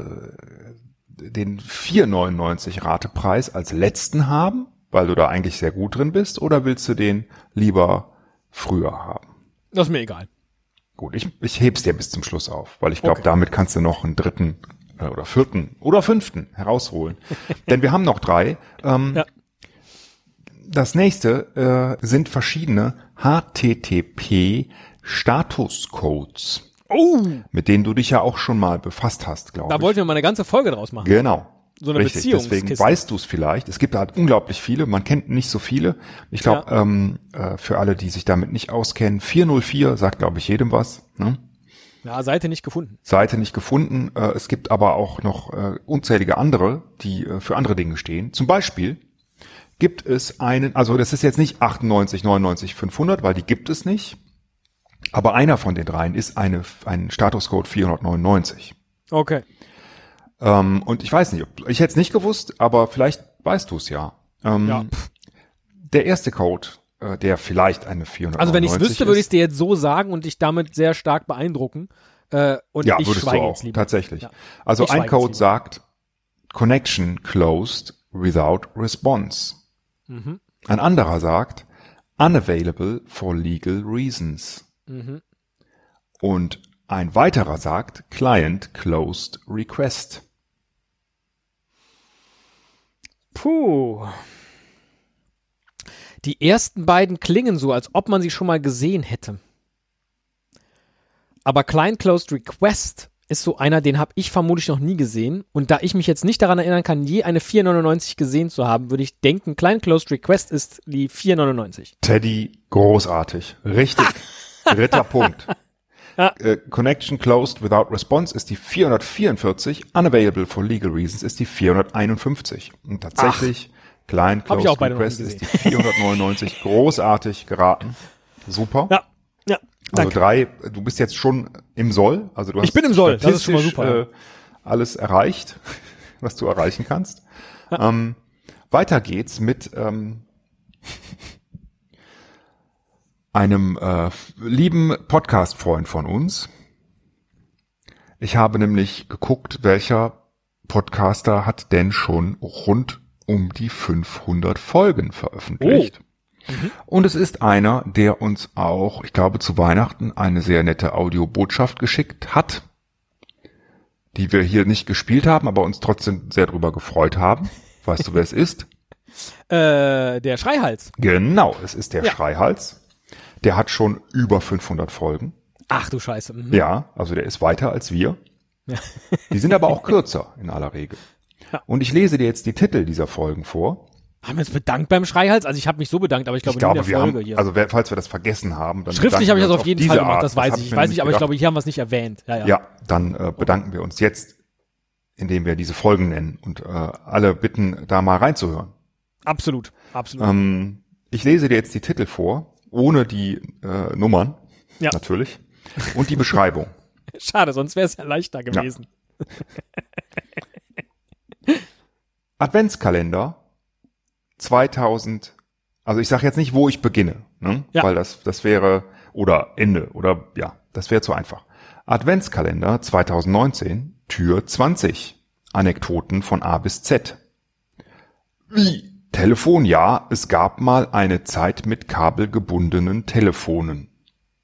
den 4,99 Ratepreis als letzten haben, weil du da eigentlich sehr gut drin bist, oder willst du den lieber früher haben? Das ist mir egal. Gut, ich, ich heb's dir bis zum Schluss auf, weil ich glaube, Okay. damit kannst du noch einen dritten äh, oder vierten oder fünften herausholen. Denn wir haben noch drei. Ähm, Ja. Das nächste äh, sind verschiedene HTTP Statuscodes, Oh, mit denen du dich ja auch schon mal befasst hast, glaube da ich. wollten wir mal eine ganze Folge draus machen. Genau. So eine Richtig, deswegen weißt du es vielleicht. Es gibt halt unglaublich viele, man kennt nicht so viele. Ich glaube, Ja. ähm, äh, für alle, die sich damit nicht auskennen, 404 sagt, glaube ich, jedem was. Ne? Ja, Seite nicht gefunden. Seite nicht gefunden. Äh, es gibt aber auch noch äh, unzählige andere, die äh, für andere Dinge stehen. Zum Beispiel gibt es einen, also das ist jetzt nicht 98, 99, 500, weil die gibt es nicht. Aber einer von den dreien ist eine, ein Statuscode 499. Okay. Ähm, und ich weiß nicht, ich hätte es nicht gewusst, aber vielleicht weißt du es ja. Ähm, Ja. Der erste Code, äh, der vielleicht eine 499 Also wenn ich es wüsste, würde ich es dir jetzt so sagen und dich damit sehr stark beeindrucken. Äh, und Ja, ich würdest du schweige auch, tatsächlich. Ja. Also Ich ein Code sagt Connection closed without response. Mhm. Ein anderer sagt unavailable for legal reasons. Mhm. Und ein weiterer sagt Client closed request. Puh. Die ersten beiden klingen so, als ob man sie schon mal gesehen hätte. Aber Client Closed Request ist so einer, den habe ich vermutlich noch nie gesehen. Und da ich mich jetzt nicht daran erinnern kann, je eine 499 gesehen zu haben, würde ich denken, Client Closed Request ist die 499. Teddy, großartig. Richtig. Dritter Punkt. Äh, Connection closed without response ist die 444. Unavailable for legal reasons ist die 451. Und tatsächlich, Client Hab ich closed request ist die 499. Großartig geraten. Super. Ja, ja. Also Danke. drei, du bist jetzt schon im Soll. Also du hast Ich bin im Soll, das ist schon mal super, ja. Äh, alles erreicht, was du erreichen kannst. Ähm, weiter geht's mit ähm, einem äh, lieben Podcast-Freund von uns. Ich habe nämlich geguckt, welcher Podcaster hat denn schon rund um die 500 Folgen veröffentlicht. Und es ist einer, der uns auch, ich glaube, zu Weihnachten eine sehr nette Audiobotschaft geschickt hat, die wir hier nicht gespielt haben, aber uns trotzdem sehr drüber gefreut haben. Weißt du, wer es ist? Äh, der Schreihals. Genau, es ist der Ja. Schreihals. Der hat schon über 500 Folgen. Ach du Scheiße. Mhm. Ja, also der ist weiter als wir. Die sind aber auch kürzer in aller Regel. Ja. Und ich lese dir jetzt die Titel dieser Folgen vor. Haben wir uns bedankt beim Schreihals? Also ich habe mich so bedankt, aber ich glaube, ich glaube, in wir der Folge haben, hier. also falls wir das vergessen haben, dann Schriftlich habe ich das auf jeden Fall gemacht, Art. das weiß ich. Ich weiß nicht, aber ich glaube, hier haben wir es nicht erwähnt. Ja, ja. Ja, dann äh, bedanken wir uns jetzt, indem wir diese Folgen nennen und äh, alle bitten, da mal reinzuhören. Absolut, absolut. Ähm, ich lese dir jetzt die Titel vor, ohne die äh, Nummern, Ja. natürlich, und die Beschreibung. Schade, sonst wäre es ja leichter gewesen. Adventskalender 2000, also ich sage jetzt nicht, wo ich beginne, ne? Ja. weil das, das wäre, oder Ende, oder ja, das wäre zu einfach. Adventskalender 2019, Tür 20. Anekdoten von A bis Z. Wie? Telefon, ja, es gab mal eine Zeit mit kabelgebundenen Telefonen,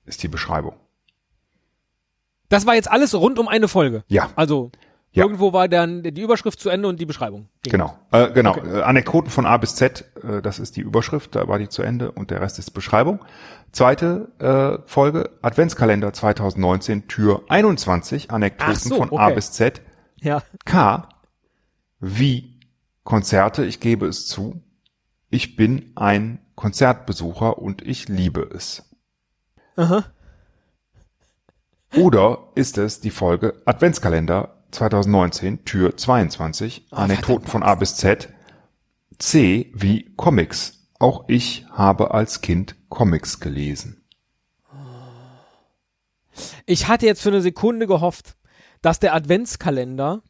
ist die Beschreibung. Das war jetzt alles rund um eine Folge. Ja. Also Ja. irgendwo war dann die Überschrift zu Ende und die Beschreibung. Genau, äh, genau. Okay. Äh, Anekdoten von A bis Z, äh, das ist die Überschrift, da war die zu Ende und der Rest ist Beschreibung. Zweite äh, Folge, Adventskalender 2019, Tür 21, Anekdoten so, von A okay. bis Z. Ja. K, wie Konzerte, ich gebe es zu. Ich bin ein Konzertbesucher und ich liebe es. Aha. Oder ist es die Folge Adventskalender 2019, Tür 22, Oh, Anekdoten von A bis Z, C wie Comics. Auch ich habe als Kind Comics gelesen. Ich hatte jetzt für eine Sekunde gehofft, dass der Adventskalender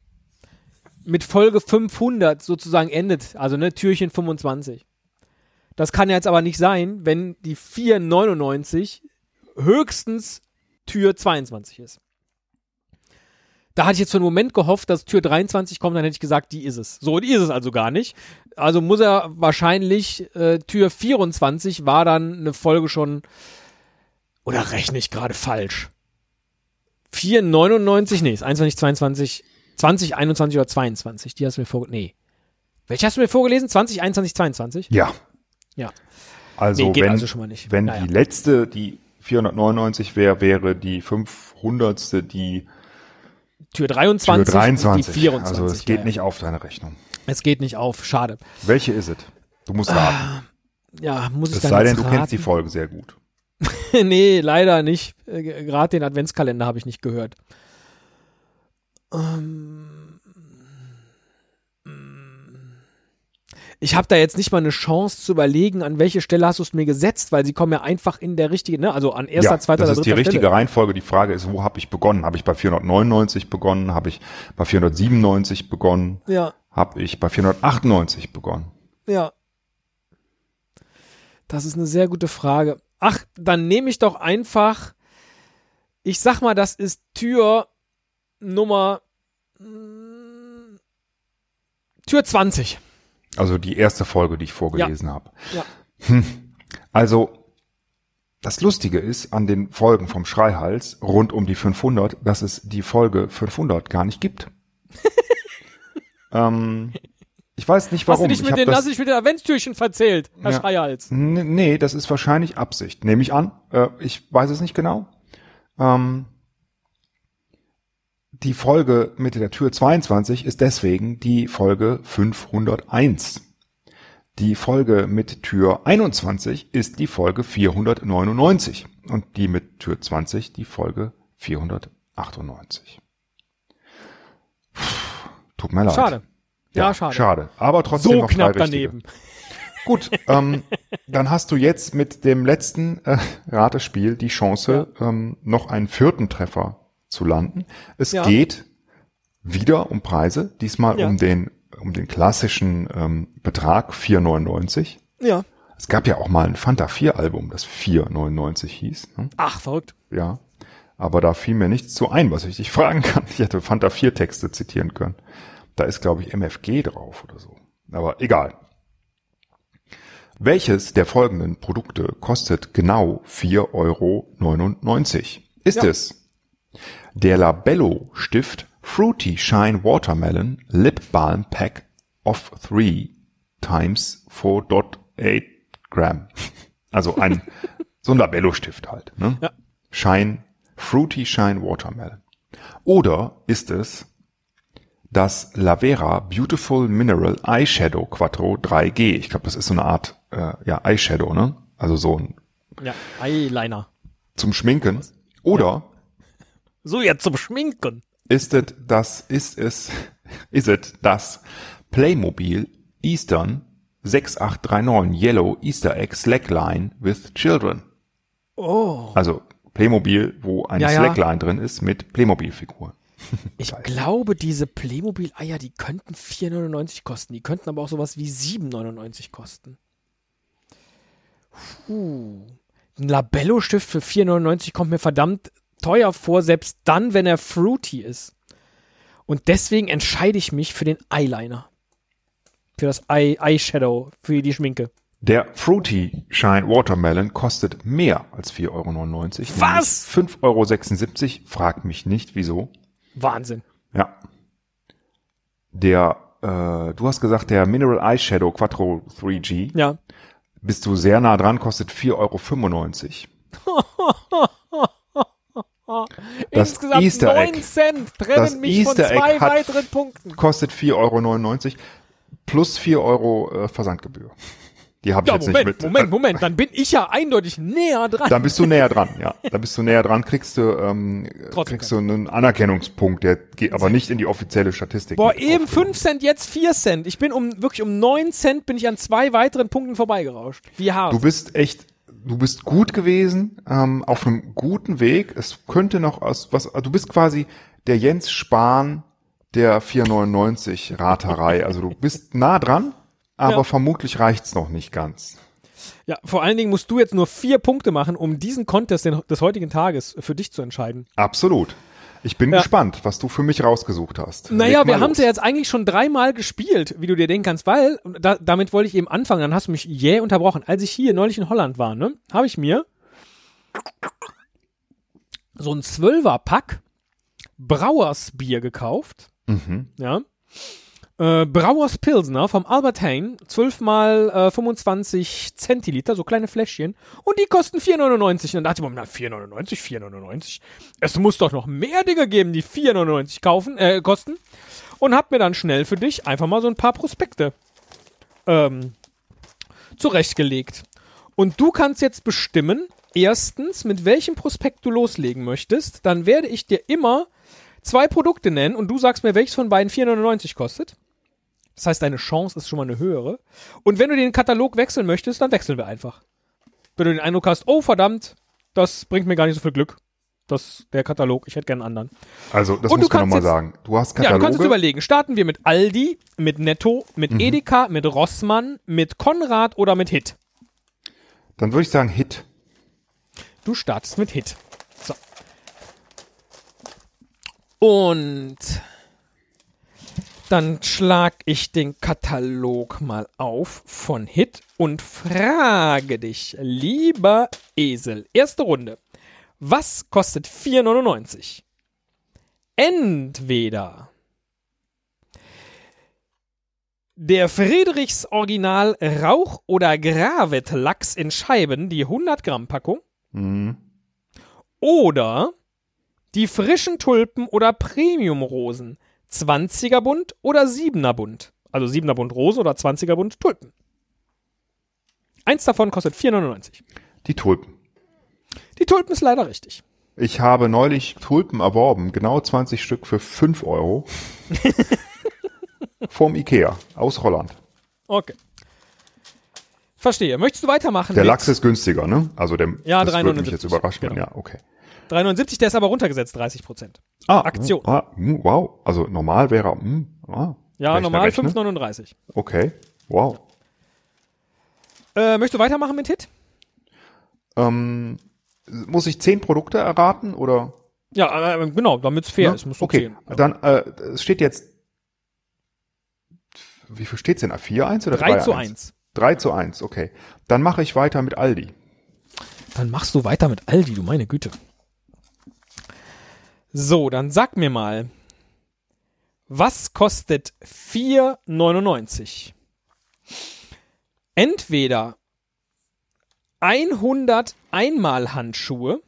mit Folge 500 sozusagen endet, also ne, Türchen 25. Das kann jetzt aber nicht sein, wenn die 499 höchstens Tür 22 ist. Da hatte ich jetzt für einen Moment gehofft, dass Tür 23 kommt, dann hätte ich gesagt, die ist es. So, die ist es also gar nicht. Also muss er wahrscheinlich, äh, Tür 24 war dann eine Folge schon, oder rechne ich gerade falsch? 4,99, nee, ist 21, 22, 20, 21 oder 22. Die hast du mir vorgelesen. Nee. Welche hast du mir vorgelesen? 20, 21, 22? Ja. Ja. Also Nee, geht wenn, also schon mal nicht. wenn Naja. die letzte, die 499 wäre, wäre die 500. die Tür Tür 23, und 23. die 24. also es geht ja, nicht auf deine Rechnung. Es geht nicht auf. Schade. Welche ist es? Du musst raten. Ja, muss ich es dann sei denn, du kennst die raten? Folge sehr gut. nee, leider nicht. Äh, Gerade den Adventskalender habe ich nicht gehört. Ähm, ich habe da jetzt nicht mal eine Chance zu überlegen, an welche Stelle hast du es mir gesetzt, weil sie kommen ja einfach in der richtigen, ne? also an erster, ja, zweiter, das ist die richtige Stelle. Reihenfolge. Die Frage ist, wo habe ich begonnen? Habe ich bei 499 begonnen? Habe ich bei 497 begonnen? Ja, Habe ich bei 498 begonnen? ja. Das ist eine sehr gute Frage. Ach, dann nehme ich doch einfach, ich sag mal, das ist Tür Nummer mm, Tür 20. Also die erste Folge, die ich vorgelesen habe. Ja. Hm. Also das Lustige ist an den Folgen vom Schreihals rund um die 500, dass es die Folge 500 gar nicht gibt. ähm, ich weiß nicht warum. Hast du dich Ich mit den, das- hast dich mit den Adventstürchen verzählt, Herr Ja. Schreihals? Nee, das ist wahrscheinlich Absicht. Nehme ich an. Äh, ich weiß es nicht genau. Ähm, die Folge mit der Tür 22 ist deswegen die Folge 501. Die Folge mit Tür 21 ist die Folge 499 und die mit Tür 20 die Folge 498. Puh, Tut mir leid. Schade. Ja, schade. Schade. Aber trotzdem So noch drei knapp richtige. daneben. Gut, ähm, dann hast du jetzt mit dem letzten äh, Ratespiel die Chance, ähm, noch einen vierten Treffer zu landen. Es Ja. geht wieder um Preise, diesmal Ja. um den um den klassischen ähm, Betrag 4,99. Ja. Es gab ja auch mal ein Fanta 4 Album, das 4,99 hieß. Ne? Ach, verrückt. Ja, aber da fiel mir nichts zu ein, was ich dich fragen kann. Ich hätte Fanta 4 Texte zitieren können. Da ist, glaube ich, MFG drauf oder so. Aber egal. Welches der folgenden Produkte kostet genau 4,99 Euro? Ist Ja. es der Labello Stift Fruity Shine Watermelon Lip Balm Pack of 3 times 4.8 Gramm? Also ein, so ein Labello Stift halt, ne? Ja. Shine, Fruity Shine Watermelon. Oder ist es das Lavera Beautiful Mineral Eyeshadow Quattro 3G? Ich glaube, das ist so eine Art äh, ja, Eyeshadow, ne? Also so ein Ja, Eyeliner. zum Schminken. Oder So, jetzt zum Schminken. ist es das, ist es, ist es das Playmobil Eastern 6839 Yellow Easter Egg Slackline with Children? Oh. Also Playmobil, wo eine Ja, ja. Slackline drin ist mit Playmobil-Figuren. Ich glaube, diese Playmobil-Eier, die könnten 4,99 kosten. Die könnten aber auch sowas wie 7,99 kosten. Puh. Ein Labello-Stift für 4,99 kommt mir verdammt teuer vor, selbst dann, wenn er fruity ist. Und deswegen entscheide ich mich für den Eyeliner. Für das Eye Eyeshadow, für die Schminke. Der Fruity Shine Watermelon kostet mehr als 4,99 Euro. Was? 5,76 Euro. Frag mich nicht, wieso. Wahnsinn. Ja. Der, äh, du hast gesagt, der Mineral Eyeshadow Quattro 3G. Ja. Bist du sehr nah dran, kostet 4,95 Euro. Das Insgesamt Easter 9 Egg. Cent trennen Das mich Easter von zwei Egg weiteren Punkten. Kostet 4,99 Euro plus 4 Euro äh, Versandgebühr. Die habe ich Ja, jetzt Moment, nicht mit. Moment, Moment, dann bin ich ja eindeutig näher dran. Dann bist du näher dran, ja. Dann bist du näher dran, kriegst du, ähm, Trotzdem kriegst du einen Anerkennungspunkt, der geht aber nicht in die offizielle Statistik. Boah, eben aufgenommen. 5 Cent, jetzt 4 Cent. Ich bin um wirklich um 9 Cent bin ich an zwei weiteren Punkten vorbeigerauscht. Wie hart. Du bist echt, du bist gut gewesen, ähm, auf einem guten Weg. Es könnte noch aus was, du bist quasi der Jens Spahn der 499 Raterei. Also du bist nah dran, aber Ja. vermutlich reicht's noch nicht ganz. ja, vor allen Dingen musst du jetzt nur vier Punkte machen, um diesen Contest des heutigen Tages für dich zu entscheiden. Absolut. Ich bin Ja. gespannt, was du für mich rausgesucht hast. Naja, wir haben los. ja jetzt eigentlich schon dreimal gespielt, wie du dir denken kannst, weil, und da, damit wollte ich eben anfangen, dann hast du mich jäh unterbrochen. Als ich hier neulich in Holland war, ne, habe ich mir so ein Zwölfer-Pack Brauersbier gekauft. Mhm. Ja. Äh, Brauers Pilsner vom Albert Heijn, 12 mal äh, 25 Zentiliter, so kleine Fläschchen. Und die kosten 4,99. Und dann dachte ich mir, na 4,99, 4,99. Es muss doch noch mehr Dinge geben, die 4,99 kaufen, äh, kosten. Und hab mir dann schnell für dich einfach mal so ein paar Prospekte ähm, zurechtgelegt. Und du kannst jetzt bestimmen, erstens, mit welchem Prospekt du loslegen möchtest. Dann werde ich dir immer zwei Produkte nennen und du sagst mir, welches von beiden 4,99 kostet. Das heißt, deine Chance ist schon mal eine höhere. Und wenn du den Katalog wechseln möchtest, dann wechseln wir einfach. Wenn du den Eindruck hast, oh verdammt, das bringt mir gar nicht so viel Glück. Das, der Katalog, ich hätte gerne einen anderen. Also, das Und muss du man nochmal sagen. Du hast Ja, du kannst jetzt Kataloge. überlegen. Starten wir mit Aldi, mit Netto, mit Mhm. Edeka, mit Rossmann, mit Konrad oder mit Hit? Dann würde ich sagen Hit. Du startest mit Hit. So. Und dann schlag ich den Katalog mal auf von Hit und frage dich, lieber Esel, erste Runde. Was kostet 4,99? Entweder der Friedrichs Original Rauch- oder Gravet-Lachs in Scheiben, die 100 Gramm Packung. Mhm. Oder die frischen Tulpen oder Premium-Rosen. 20er Bund oder 7er Bund. Also 7er Bund Rose oder 20er Bund Tulpen. Eins davon kostet 4,99. Die Tulpen. Die Tulpen ist leider richtig. Ich habe neulich Tulpen erworben, genau 20 Stück für 5 Euro. Vom Ikea aus Holland. Okay. Verstehe. Möchtest du weitermachen? Der mit Lachs ist günstiger, ne? Also der Ja, das würde mich 3,79. jetzt überraschen. Genau. Ja, okay. 3,79, der ist aber runtergesetzt, 30 Prozent. Ah, Aktion. Ah, hm, wow. Also normal wäre hm, ah, Ja, Rechner, normal Rechner. 5,39. Okay. Wow. Äh, möchtest du weitermachen mit Hit? Ähm, muss ich 10 Produkte erraten oder? Ja, äh, genau, damit es fair Ne? ist, musst du okay. Ja. Dann äh, es steht jetzt wie viel steht's denn? 4-1 oder 3 3 zu 1. 3 zu 1, okay. Dann mache ich weiter mit Aldi. Dann machst du weiter mit Aldi, du meine Güte. So, dann sag mir mal, was kostet 4,99? Entweder 100 Einmalhandschuhe,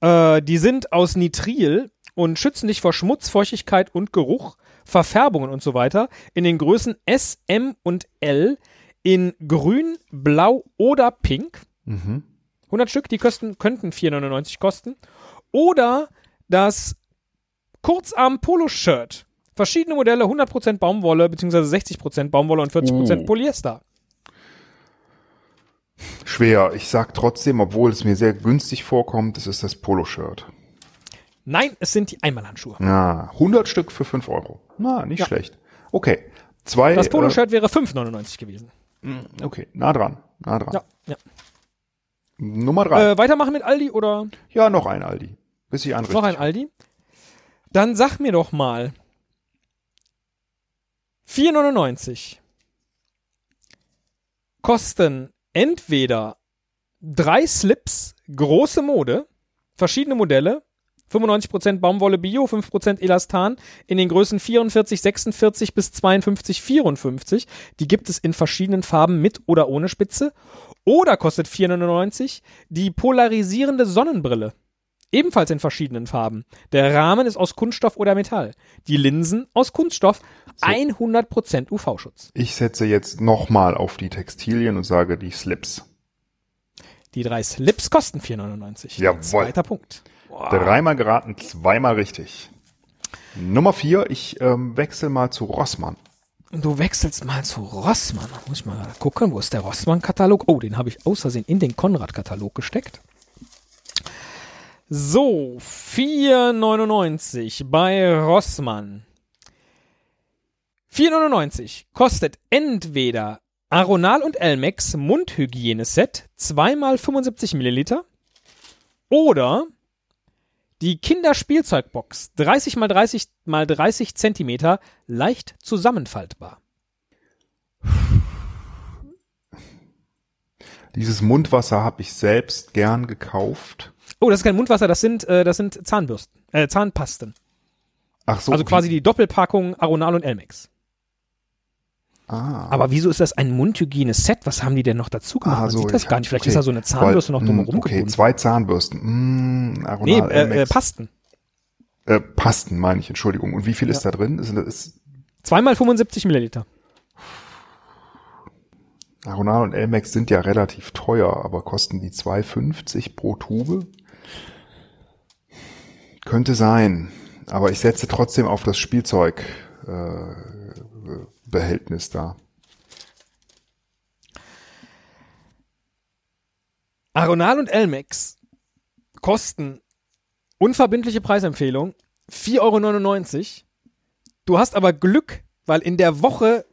äh, die sind aus Nitril und schützen dich vor Schmutz, Feuchtigkeit und Geruch, Verfärbungen und so weiter, in den Größen S, M und L, in grün, blau oder pink. 100 Stück, die kosten, könnten 4,99 kosten. Oder das Kurzarm-Polo-Shirt. Verschiedene Modelle, 100% Baumwolle, beziehungsweise 60% Baumwolle und 40% Oh. Polyester. Schwer. Ich sag trotzdem, obwohl es mir sehr günstig vorkommt, es ist das Polo-Shirt. Nein, es sind die Einmalhandschuhe. Na, 100 Stück für 5 Euro. Na, nicht Ja. schlecht. Okay. Zwei. Das Poloshirt wäre 5,99 gewesen. Äh, okay, nah dran. Nah dran. Ja, ja. Nummer drei. Äh, weitermachen mit Aldi oder ja, noch ein Aldi. Bis ich einen noch ein Aldi? Dann sag mir doch mal 4,99 kosten entweder drei Slips, große Mode, verschiedene Modelle, 95% Baumwolle Bio, 5% Elastan in den Größen 44, 46 bis 52, 54. Die gibt es in verschiedenen Farben mit oder ohne Spitze. Oder kostet 4,99 die polarisierende Sonnenbrille. Ebenfalls in verschiedenen Farben. Der Rahmen ist aus Kunststoff oder Metall. Die Linsen aus Kunststoff. 100% UV-Schutz. Ich setze jetzt nochmal auf die Textilien und sage die Slips. Die drei Slips kosten 4,99. Jawohl. Zweiter Punkt. Dreimal geraten, zweimal richtig. Nummer vier, ich ähm, wechsle mal zu Rossmann. Du wechselst mal zu Rossmann. Muss ich mal gucken, wo ist der Rossmann-Katalog? Oh, den habe ich außersehen in den Konrad-Katalog gesteckt. So, 4,99 bei Rossmann. 4,99 kostet entweder Aronal und Elmex Mundhygieneset 2 x 75 Milliliter oder die Kinderspielzeugbox 30 x 30 x 30 Zentimeter leicht zusammenfaltbar. Dieses Mundwasser habe ich selbst gern gekauft. Oh, das ist kein Mundwasser, das sind, äh, das sind Zahnbürsten, äh, Zahnpasten. Ach so. Also quasi die Doppelpackung Aronal und Elmex. Ah, Aber wieso ist das ein Mundhygiene-Set? Was haben die denn noch dazu gemacht? ah, Man so, sieht das gar nicht. Vielleicht okay. ist da so eine Zahnbürste Weil, noch drumherum mm, Okay, zwei Zahnbürsten. Mm, Aronal, Nee, äh, äh. Pasten. Äh, Pasten meine ich, Entschuldigung. Und wie viel ist da drin? Ist, ist Zweimal 75 Milliliter. Aronal und Elmex sind ja relativ teuer, aber kosten die 2,50 pro Tube? Könnte sein. Aber ich setze trotzdem auf das Spielzeug, äh, da. Aronal und Elmex kosten unverbindliche Preisempfehlung 4,99 Euro. Du hast aber Glück, weil in der Woche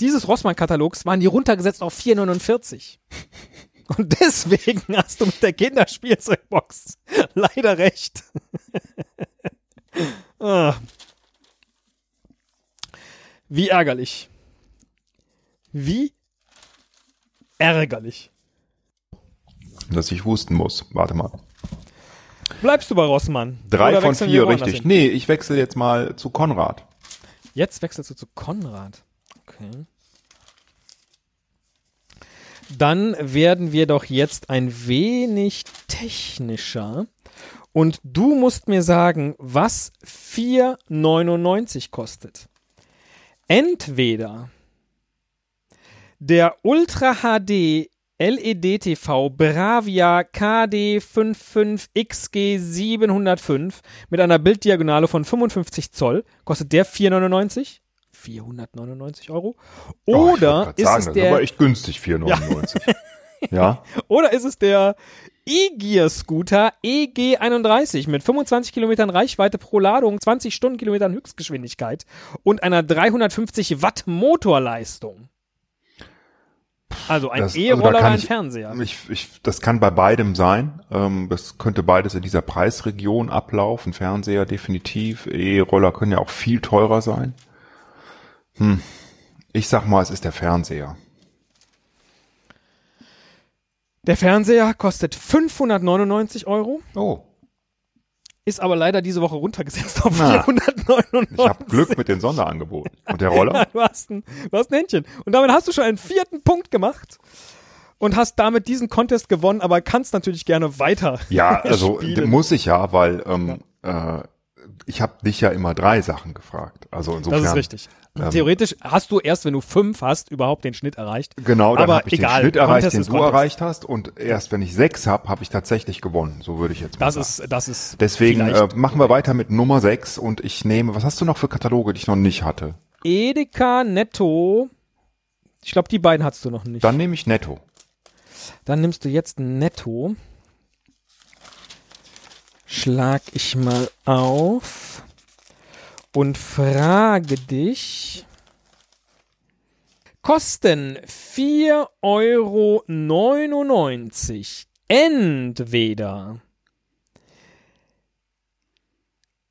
dieses Rossmann-Katalogs waren die runtergesetzt auf 4,49. Und deswegen hast du mit der Kinderspielzeugbox leider recht. ah. Wie ärgerlich. Wie ärgerlich. Dass ich husten muss. Warte mal. Bleibst du bei Rossmann? Drei Oder von vier, richtig. Nee, ich wechsle jetzt mal zu Konrad. Jetzt wechselst du zu Konrad. Okay. Dann werden wir doch jetzt ein wenig technischer. Und du musst mir sagen, was 4,99 kostet. Entweder der Ultra HD LED TV Bravia KD55XG 705 mit einer Bilddiagonale von 55 Zoll kostet der 4,99? 499 Euro. Oder ist sagen, es das der aber echt günstig, 4,99. Ja. oder ist es der E-Gear Scooter EG31 mit 25 Kilometern Reichweite pro Ladung, 20 Stundenkilometern Höchstgeschwindigkeit und einer 350 Watt Motorleistung? Also ein also E-Roller da oder ein ich- Fernseher. Ich, ich, das kann bei beidem sein. Ähm, das könnte beides in dieser Preisregion ablaufen. Fernseher definitiv. E-Roller können ja auch viel teurer sein. Hm. Ich sag mal, es ist der Fernseher. Der Fernseher kostet 599 Euro, Oh, ist aber leider diese Woche runtergesetzt auf Na, 499. ich habe Glück mit den Sonderangeboten. Und der Roller? Ja, du hast, ein, du hast ein Händchen. Und damit hast du schon einen vierten Punkt gemacht und hast damit diesen Contest gewonnen, aber kannst natürlich gerne weiter. Ja, also spielen. muss ich ja, weil ähm, äh, ich habe dich ja immer drei Sachen gefragt. Also insofern. Das ist richtig. ähm, Theoretisch hast du erst, wenn du fünf hast, überhaupt den Schnitt erreicht. Genau, dann Aber habe ich egal, den Schnitt erreicht, Contest den du Contest. erreicht hast. Und erst wenn ich sechs habe, habe ich tatsächlich gewonnen. So würde ich jetzt mal Das sagen. ist, das ist. Deswegen äh, machen wir weiter mit Nummer sechs und ich nehme, was hast du noch für Kataloge, die ich noch nicht hatte? Edeka Netto. Ich glaube, die beiden hattest du noch nicht. Dann nehme ich Netto. Dann nimmst du jetzt Netto. Schlag ich mal auf und frage dich. Kosten 4,99 Euro entweder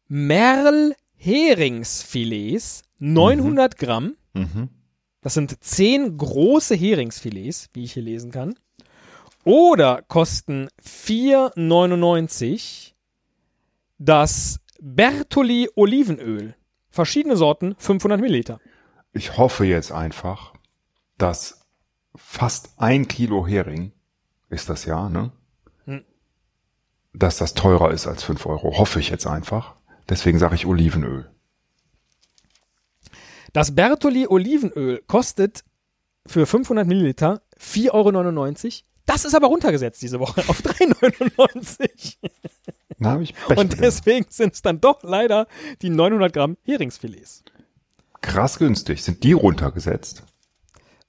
Merl Heringsfilets 900 Gramm. Mhm. Das sind 10 große Heringsfilets, wie ich hier lesen kann. Oder kosten 4,99 das Bertoli Olivenöl. Verschiedene Sorten, 500 Milliliter. Ich hoffe jetzt einfach, dass fast ein Kilo Hering, ist das ja, ne? Hm. Dass das teurer ist als fünf Euro. Hoffe ich jetzt einfach. Deswegen sage ich Olivenöl. Das Bertoli Olivenöl kostet für 500 Milliliter 4,99 Euro. Das ist aber runtergesetzt diese Woche auf 3,99 Da habe ich Pech Und deswegen sind es dann doch leider die 900 Gramm Heringsfilets. Krass günstig. Sind die runtergesetzt?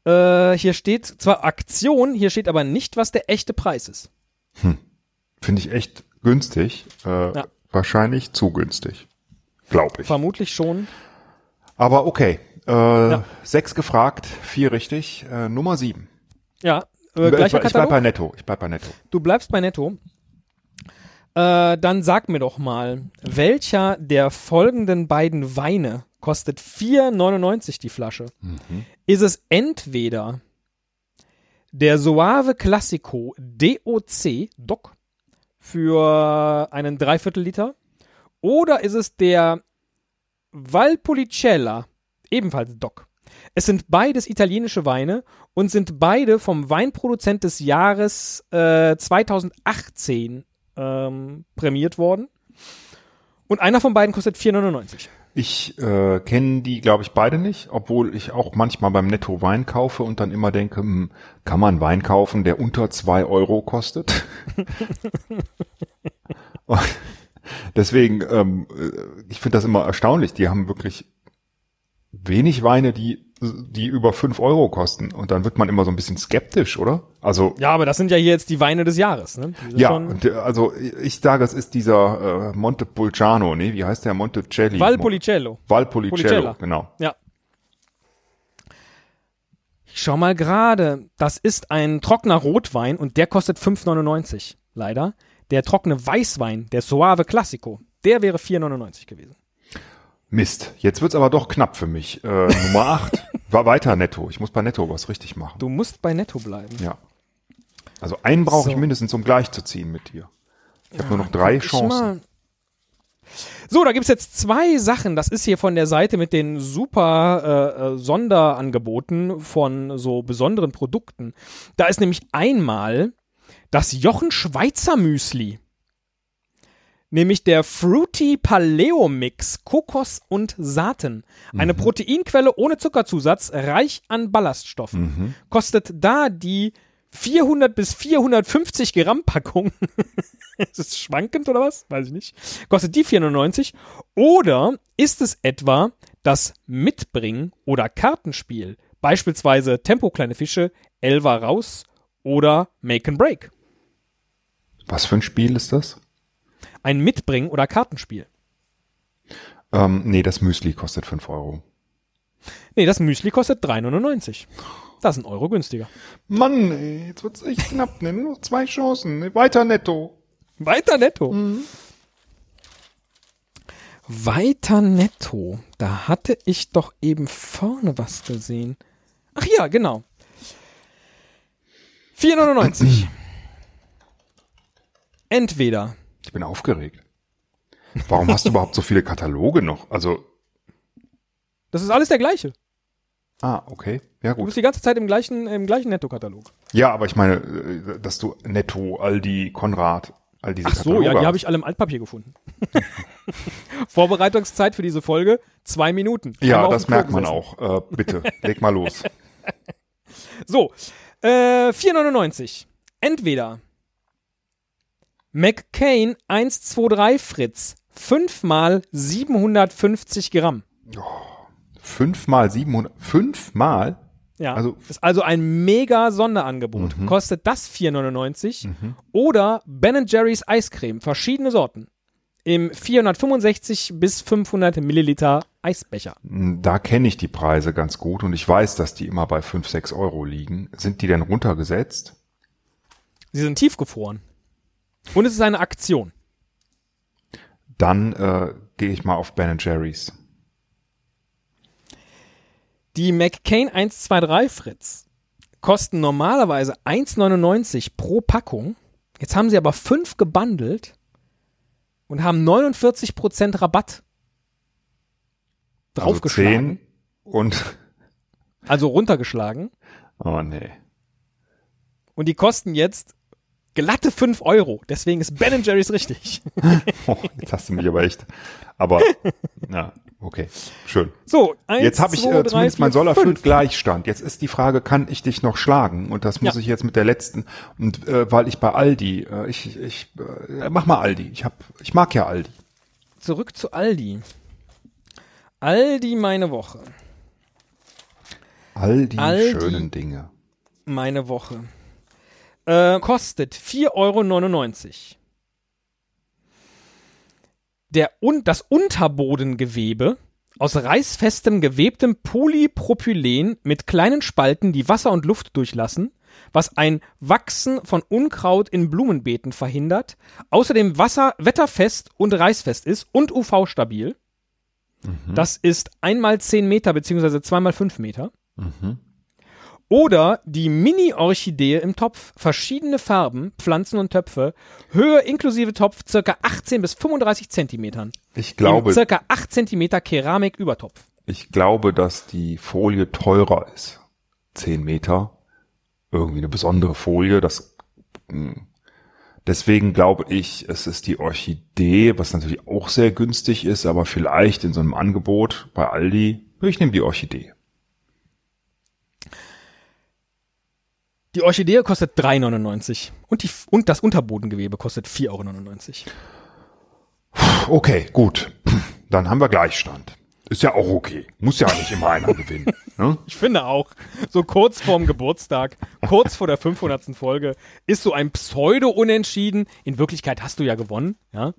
Äh, hier steht zwar Aktion, hier steht aber nicht, was der echte Preis ist. Finde ich echt günstig. Äh, Ja. Wahrscheinlich zu günstig. Glaube ich. Vermutlich schon. Aber okay. Äh, Sechs gefragt, vier richtig. Äh, Nummer sieben. Ja, äh, gleicher ich, ich bleib bei Netto. Ich bleib bei Netto. Du bleibst bei Netto. Äh, dann sag mir doch mal, welcher der folgenden beiden Weine kostet 4,99 die Flasche? Ist es entweder der Soave Classico DOC Doc für einen Dreiviertel Liter oder ist es der Valpolicella ebenfalls Doc? Es sind beides italienische Weine und sind beide vom Weinproduzent des Jahres äh, 2018 ähm, prämiert worden. Und einer von beiden kostet 4,99. Ich äh, kenne die, glaube ich, beide nicht, obwohl ich auch manchmal beim Netto Wein kaufe und dann immer denke, hm, kann man Wein kaufen, der unter zwei Euro kostet? Deswegen, ähm, äh, ich finde das immer erstaunlich. Die haben wirklich wenig Weine, die die über fünf Euro kosten. Und dann wird man immer so ein bisschen skeptisch, oder? Also Ja, aber das sind ja hier jetzt die Weine des Jahres, ne? Ja, und, äh, also ich sage, es ist dieser äh, Montepulciano, nee, wie heißt der Montecelli? Valpolicello. Valpolicella, Policella. genau. Ja. Ich schau mal gerade. Das ist ein trockener Rotwein und der kostet 5,99. Leider. Der trockene Weißwein, der Soave Classico, der wäre 4,99 gewesen. Mist, jetzt wird's aber doch knapp für mich. Äh, Nummer 8. War weiter netto. Ich muss bei netto was richtig machen. Du musst bei Netto bleiben. Ja. Also einen brauche ich So. mindestens, um gleich zu ziehen mit dir. Ich habe nur noch drei ich Chancen. So, da gibt's jetzt zwei Sachen. Das ist hier von der Seite mit den super äh, äh, Sonderangeboten von so besonderen Produkten. Da ist nämlich einmal das Jochen Schweizer Müsli. Nämlich der Fruity Paleo Mix, Kokos und Saaten. Eine Proteinquelle ohne Zuckerzusatz, reich an Ballaststoffen. Kostet da die 400 bis 450 Gramm Packung. ist es schwankend oder was? Weiß ich nicht. Kostet die 4,99. Oder ist es etwa das Mitbringen oder Kartenspiel? Beispielsweise Tempo kleine Fische, Elva raus oder Make and Break. Was für ein Spiel ist das? Ein Mitbringen oder Kartenspiel. Ähm, nee, das Müsli kostet 5 Euro. Nee, das Müsli kostet 3,99. Das ist ein Euro günstiger. Mann, ey, jetzt wird's echt knapp. Ne? Nur noch zwei Chancen. Weiter netto. Weiter netto. Weiter netto. Da hatte ich doch eben vorne was gesehen. Ach ja, genau. 4,99. Entweder. Ich bin aufgeregt. Warum hast du überhaupt so viele Kataloge noch? Also, Das ist alles der gleiche. ah, okay. Ja, Du gut. bist die ganze Zeit im gleichen, im gleichen Netto-Katalog. Ja, aber ich meine, äh, dass du Netto, Aldi, Konrad, all diese Ach so, ja, die habe ich alle im Altpapier gefunden. Vorbereitungszeit für diese Folge, zwei Minuten. Ja, das merkt man auch. Äh, bitte, leg mal los. So, äh, 4,99. Entweder McCain 123 Fritz, 5 mal 750 Gramm. Fünfmal 700, fünfmal? Ja, Also- ist also ein mega Sonderangebot. Kostet das 4,99 oder Ben Jerry's Eiscreme, verschiedene Sorten. Im 465 bis 500 Milliliter Eisbecher. Da kenne ich die Preise ganz gut und ich weiß, dass die immer bei 5, 6 Euro liegen. Sind die denn runtergesetzt? Sie sind tiefgefroren. Und es ist eine Aktion. Dann äh, gehe ich mal auf Ben Jerry's. Die McCain 123 Fritz kosten normalerweise 1,99 pro Packung. Jetzt haben sie aber fünf gebundelt und haben 49% Rabatt Also draufgeschlagen. 10 und, Also runtergeschlagen. oh nee. Und die kosten jetzt glatte 5 Euro. Deswegen ist Ben Jerry's richtig. Oh, jetzt hast du mich aber echt. Aber, ja, okay, schön. So, eins, Jetzt habe ich zwei, äh, drei, zumindest mein Soll erfüllt. Gleichstand. Jetzt ist die Frage, kann ich dich noch schlagen? Und das muss Ja. ich jetzt mit der letzten. Und äh, weil ich bei Aldi, äh, ich, ich äh, mach mal Aldi. Ich hab, ich mag ja Aldi. Zurück zu Aldi. Aldi meine Woche. All die Aldi. schönen Dinge. meine Woche. Äh, kostet 4,99 Euro. Der un das Unterbodengewebe aus reißfestem gewebtem Polypropylen mit kleinen Spalten, die Wasser und Luft durchlassen, was ein Wachsen von Unkraut in Blumenbeeten verhindert, außerdem Wasser wetterfest und reißfest ist und UV-stabil. Das ist einmal 10 Meter beziehungsweise zweimal 5 Meter. Oder die Mini-Orchidee im Topf. Verschiedene Farben, Pflanzen und Töpfe. Höhe inklusive Topf circa 18 bis 35 Zentimetern. Ich glaube, Im circa 8 Zentimeter Keramik-Übertopf. ich glaube, dass die Folie teurer ist. 10 Meter. Irgendwie eine besondere Folie. Das, mh. deswegen glaube ich, es ist die Orchidee, was natürlich auch sehr günstig ist, aber vielleicht in so einem Angebot bei Aldi. Ich nehme die Orchidee. Die Orchidee kostet 3,99 und, die, und das Unterbodengewebe kostet 4,99 Euro. Okay, gut. Dann haben wir Gleichstand. Ist ja auch okay. Muss ja nicht immer einer gewinnen. Ne? Ich finde auch, so kurz vorm Geburtstag, kurz vor der 500. Folge, ist so ein Pseudo-Unentschieden. In Wirklichkeit hast du ja gewonnen, ja.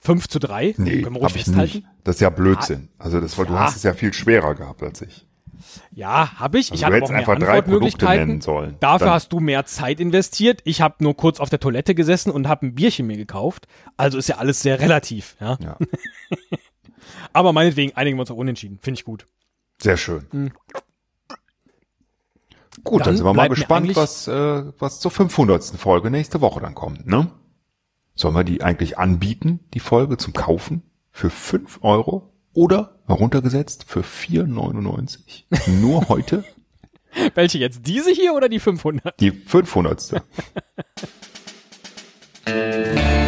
5 zu 3, Nee, können wir ruhig festhalten. nicht. Das ist ja Blödsinn. Also das, du Ja. hast es ja viel schwerer gehabt als ich. Ja, habe ich. ich Also du hatte auch mehr einfach Antwortmöglichkeiten. nennen sollen. Dafür Dann- hast du mehr Zeit investiert. Ich habe nur kurz auf der Toilette gesessen und habe ein Bierchen mir gekauft. Also ist ja alles sehr relativ. Ja? Ja, Aber meinetwegen einigen wir uns auch unentschieden. Finde ich gut. sehr schön. Hm. Gut, dann, Dann sind wir mal gespannt, was, äh, was zur 500. Folge nächste Woche dann kommt, ne? Sollen wir die eigentlich anbieten, die Folge zum Kaufen? Für 5 Euro? Oder heruntergesetzt für 4,99? Nur heute? Welche jetzt? Diese hier oder die 500? Die 500.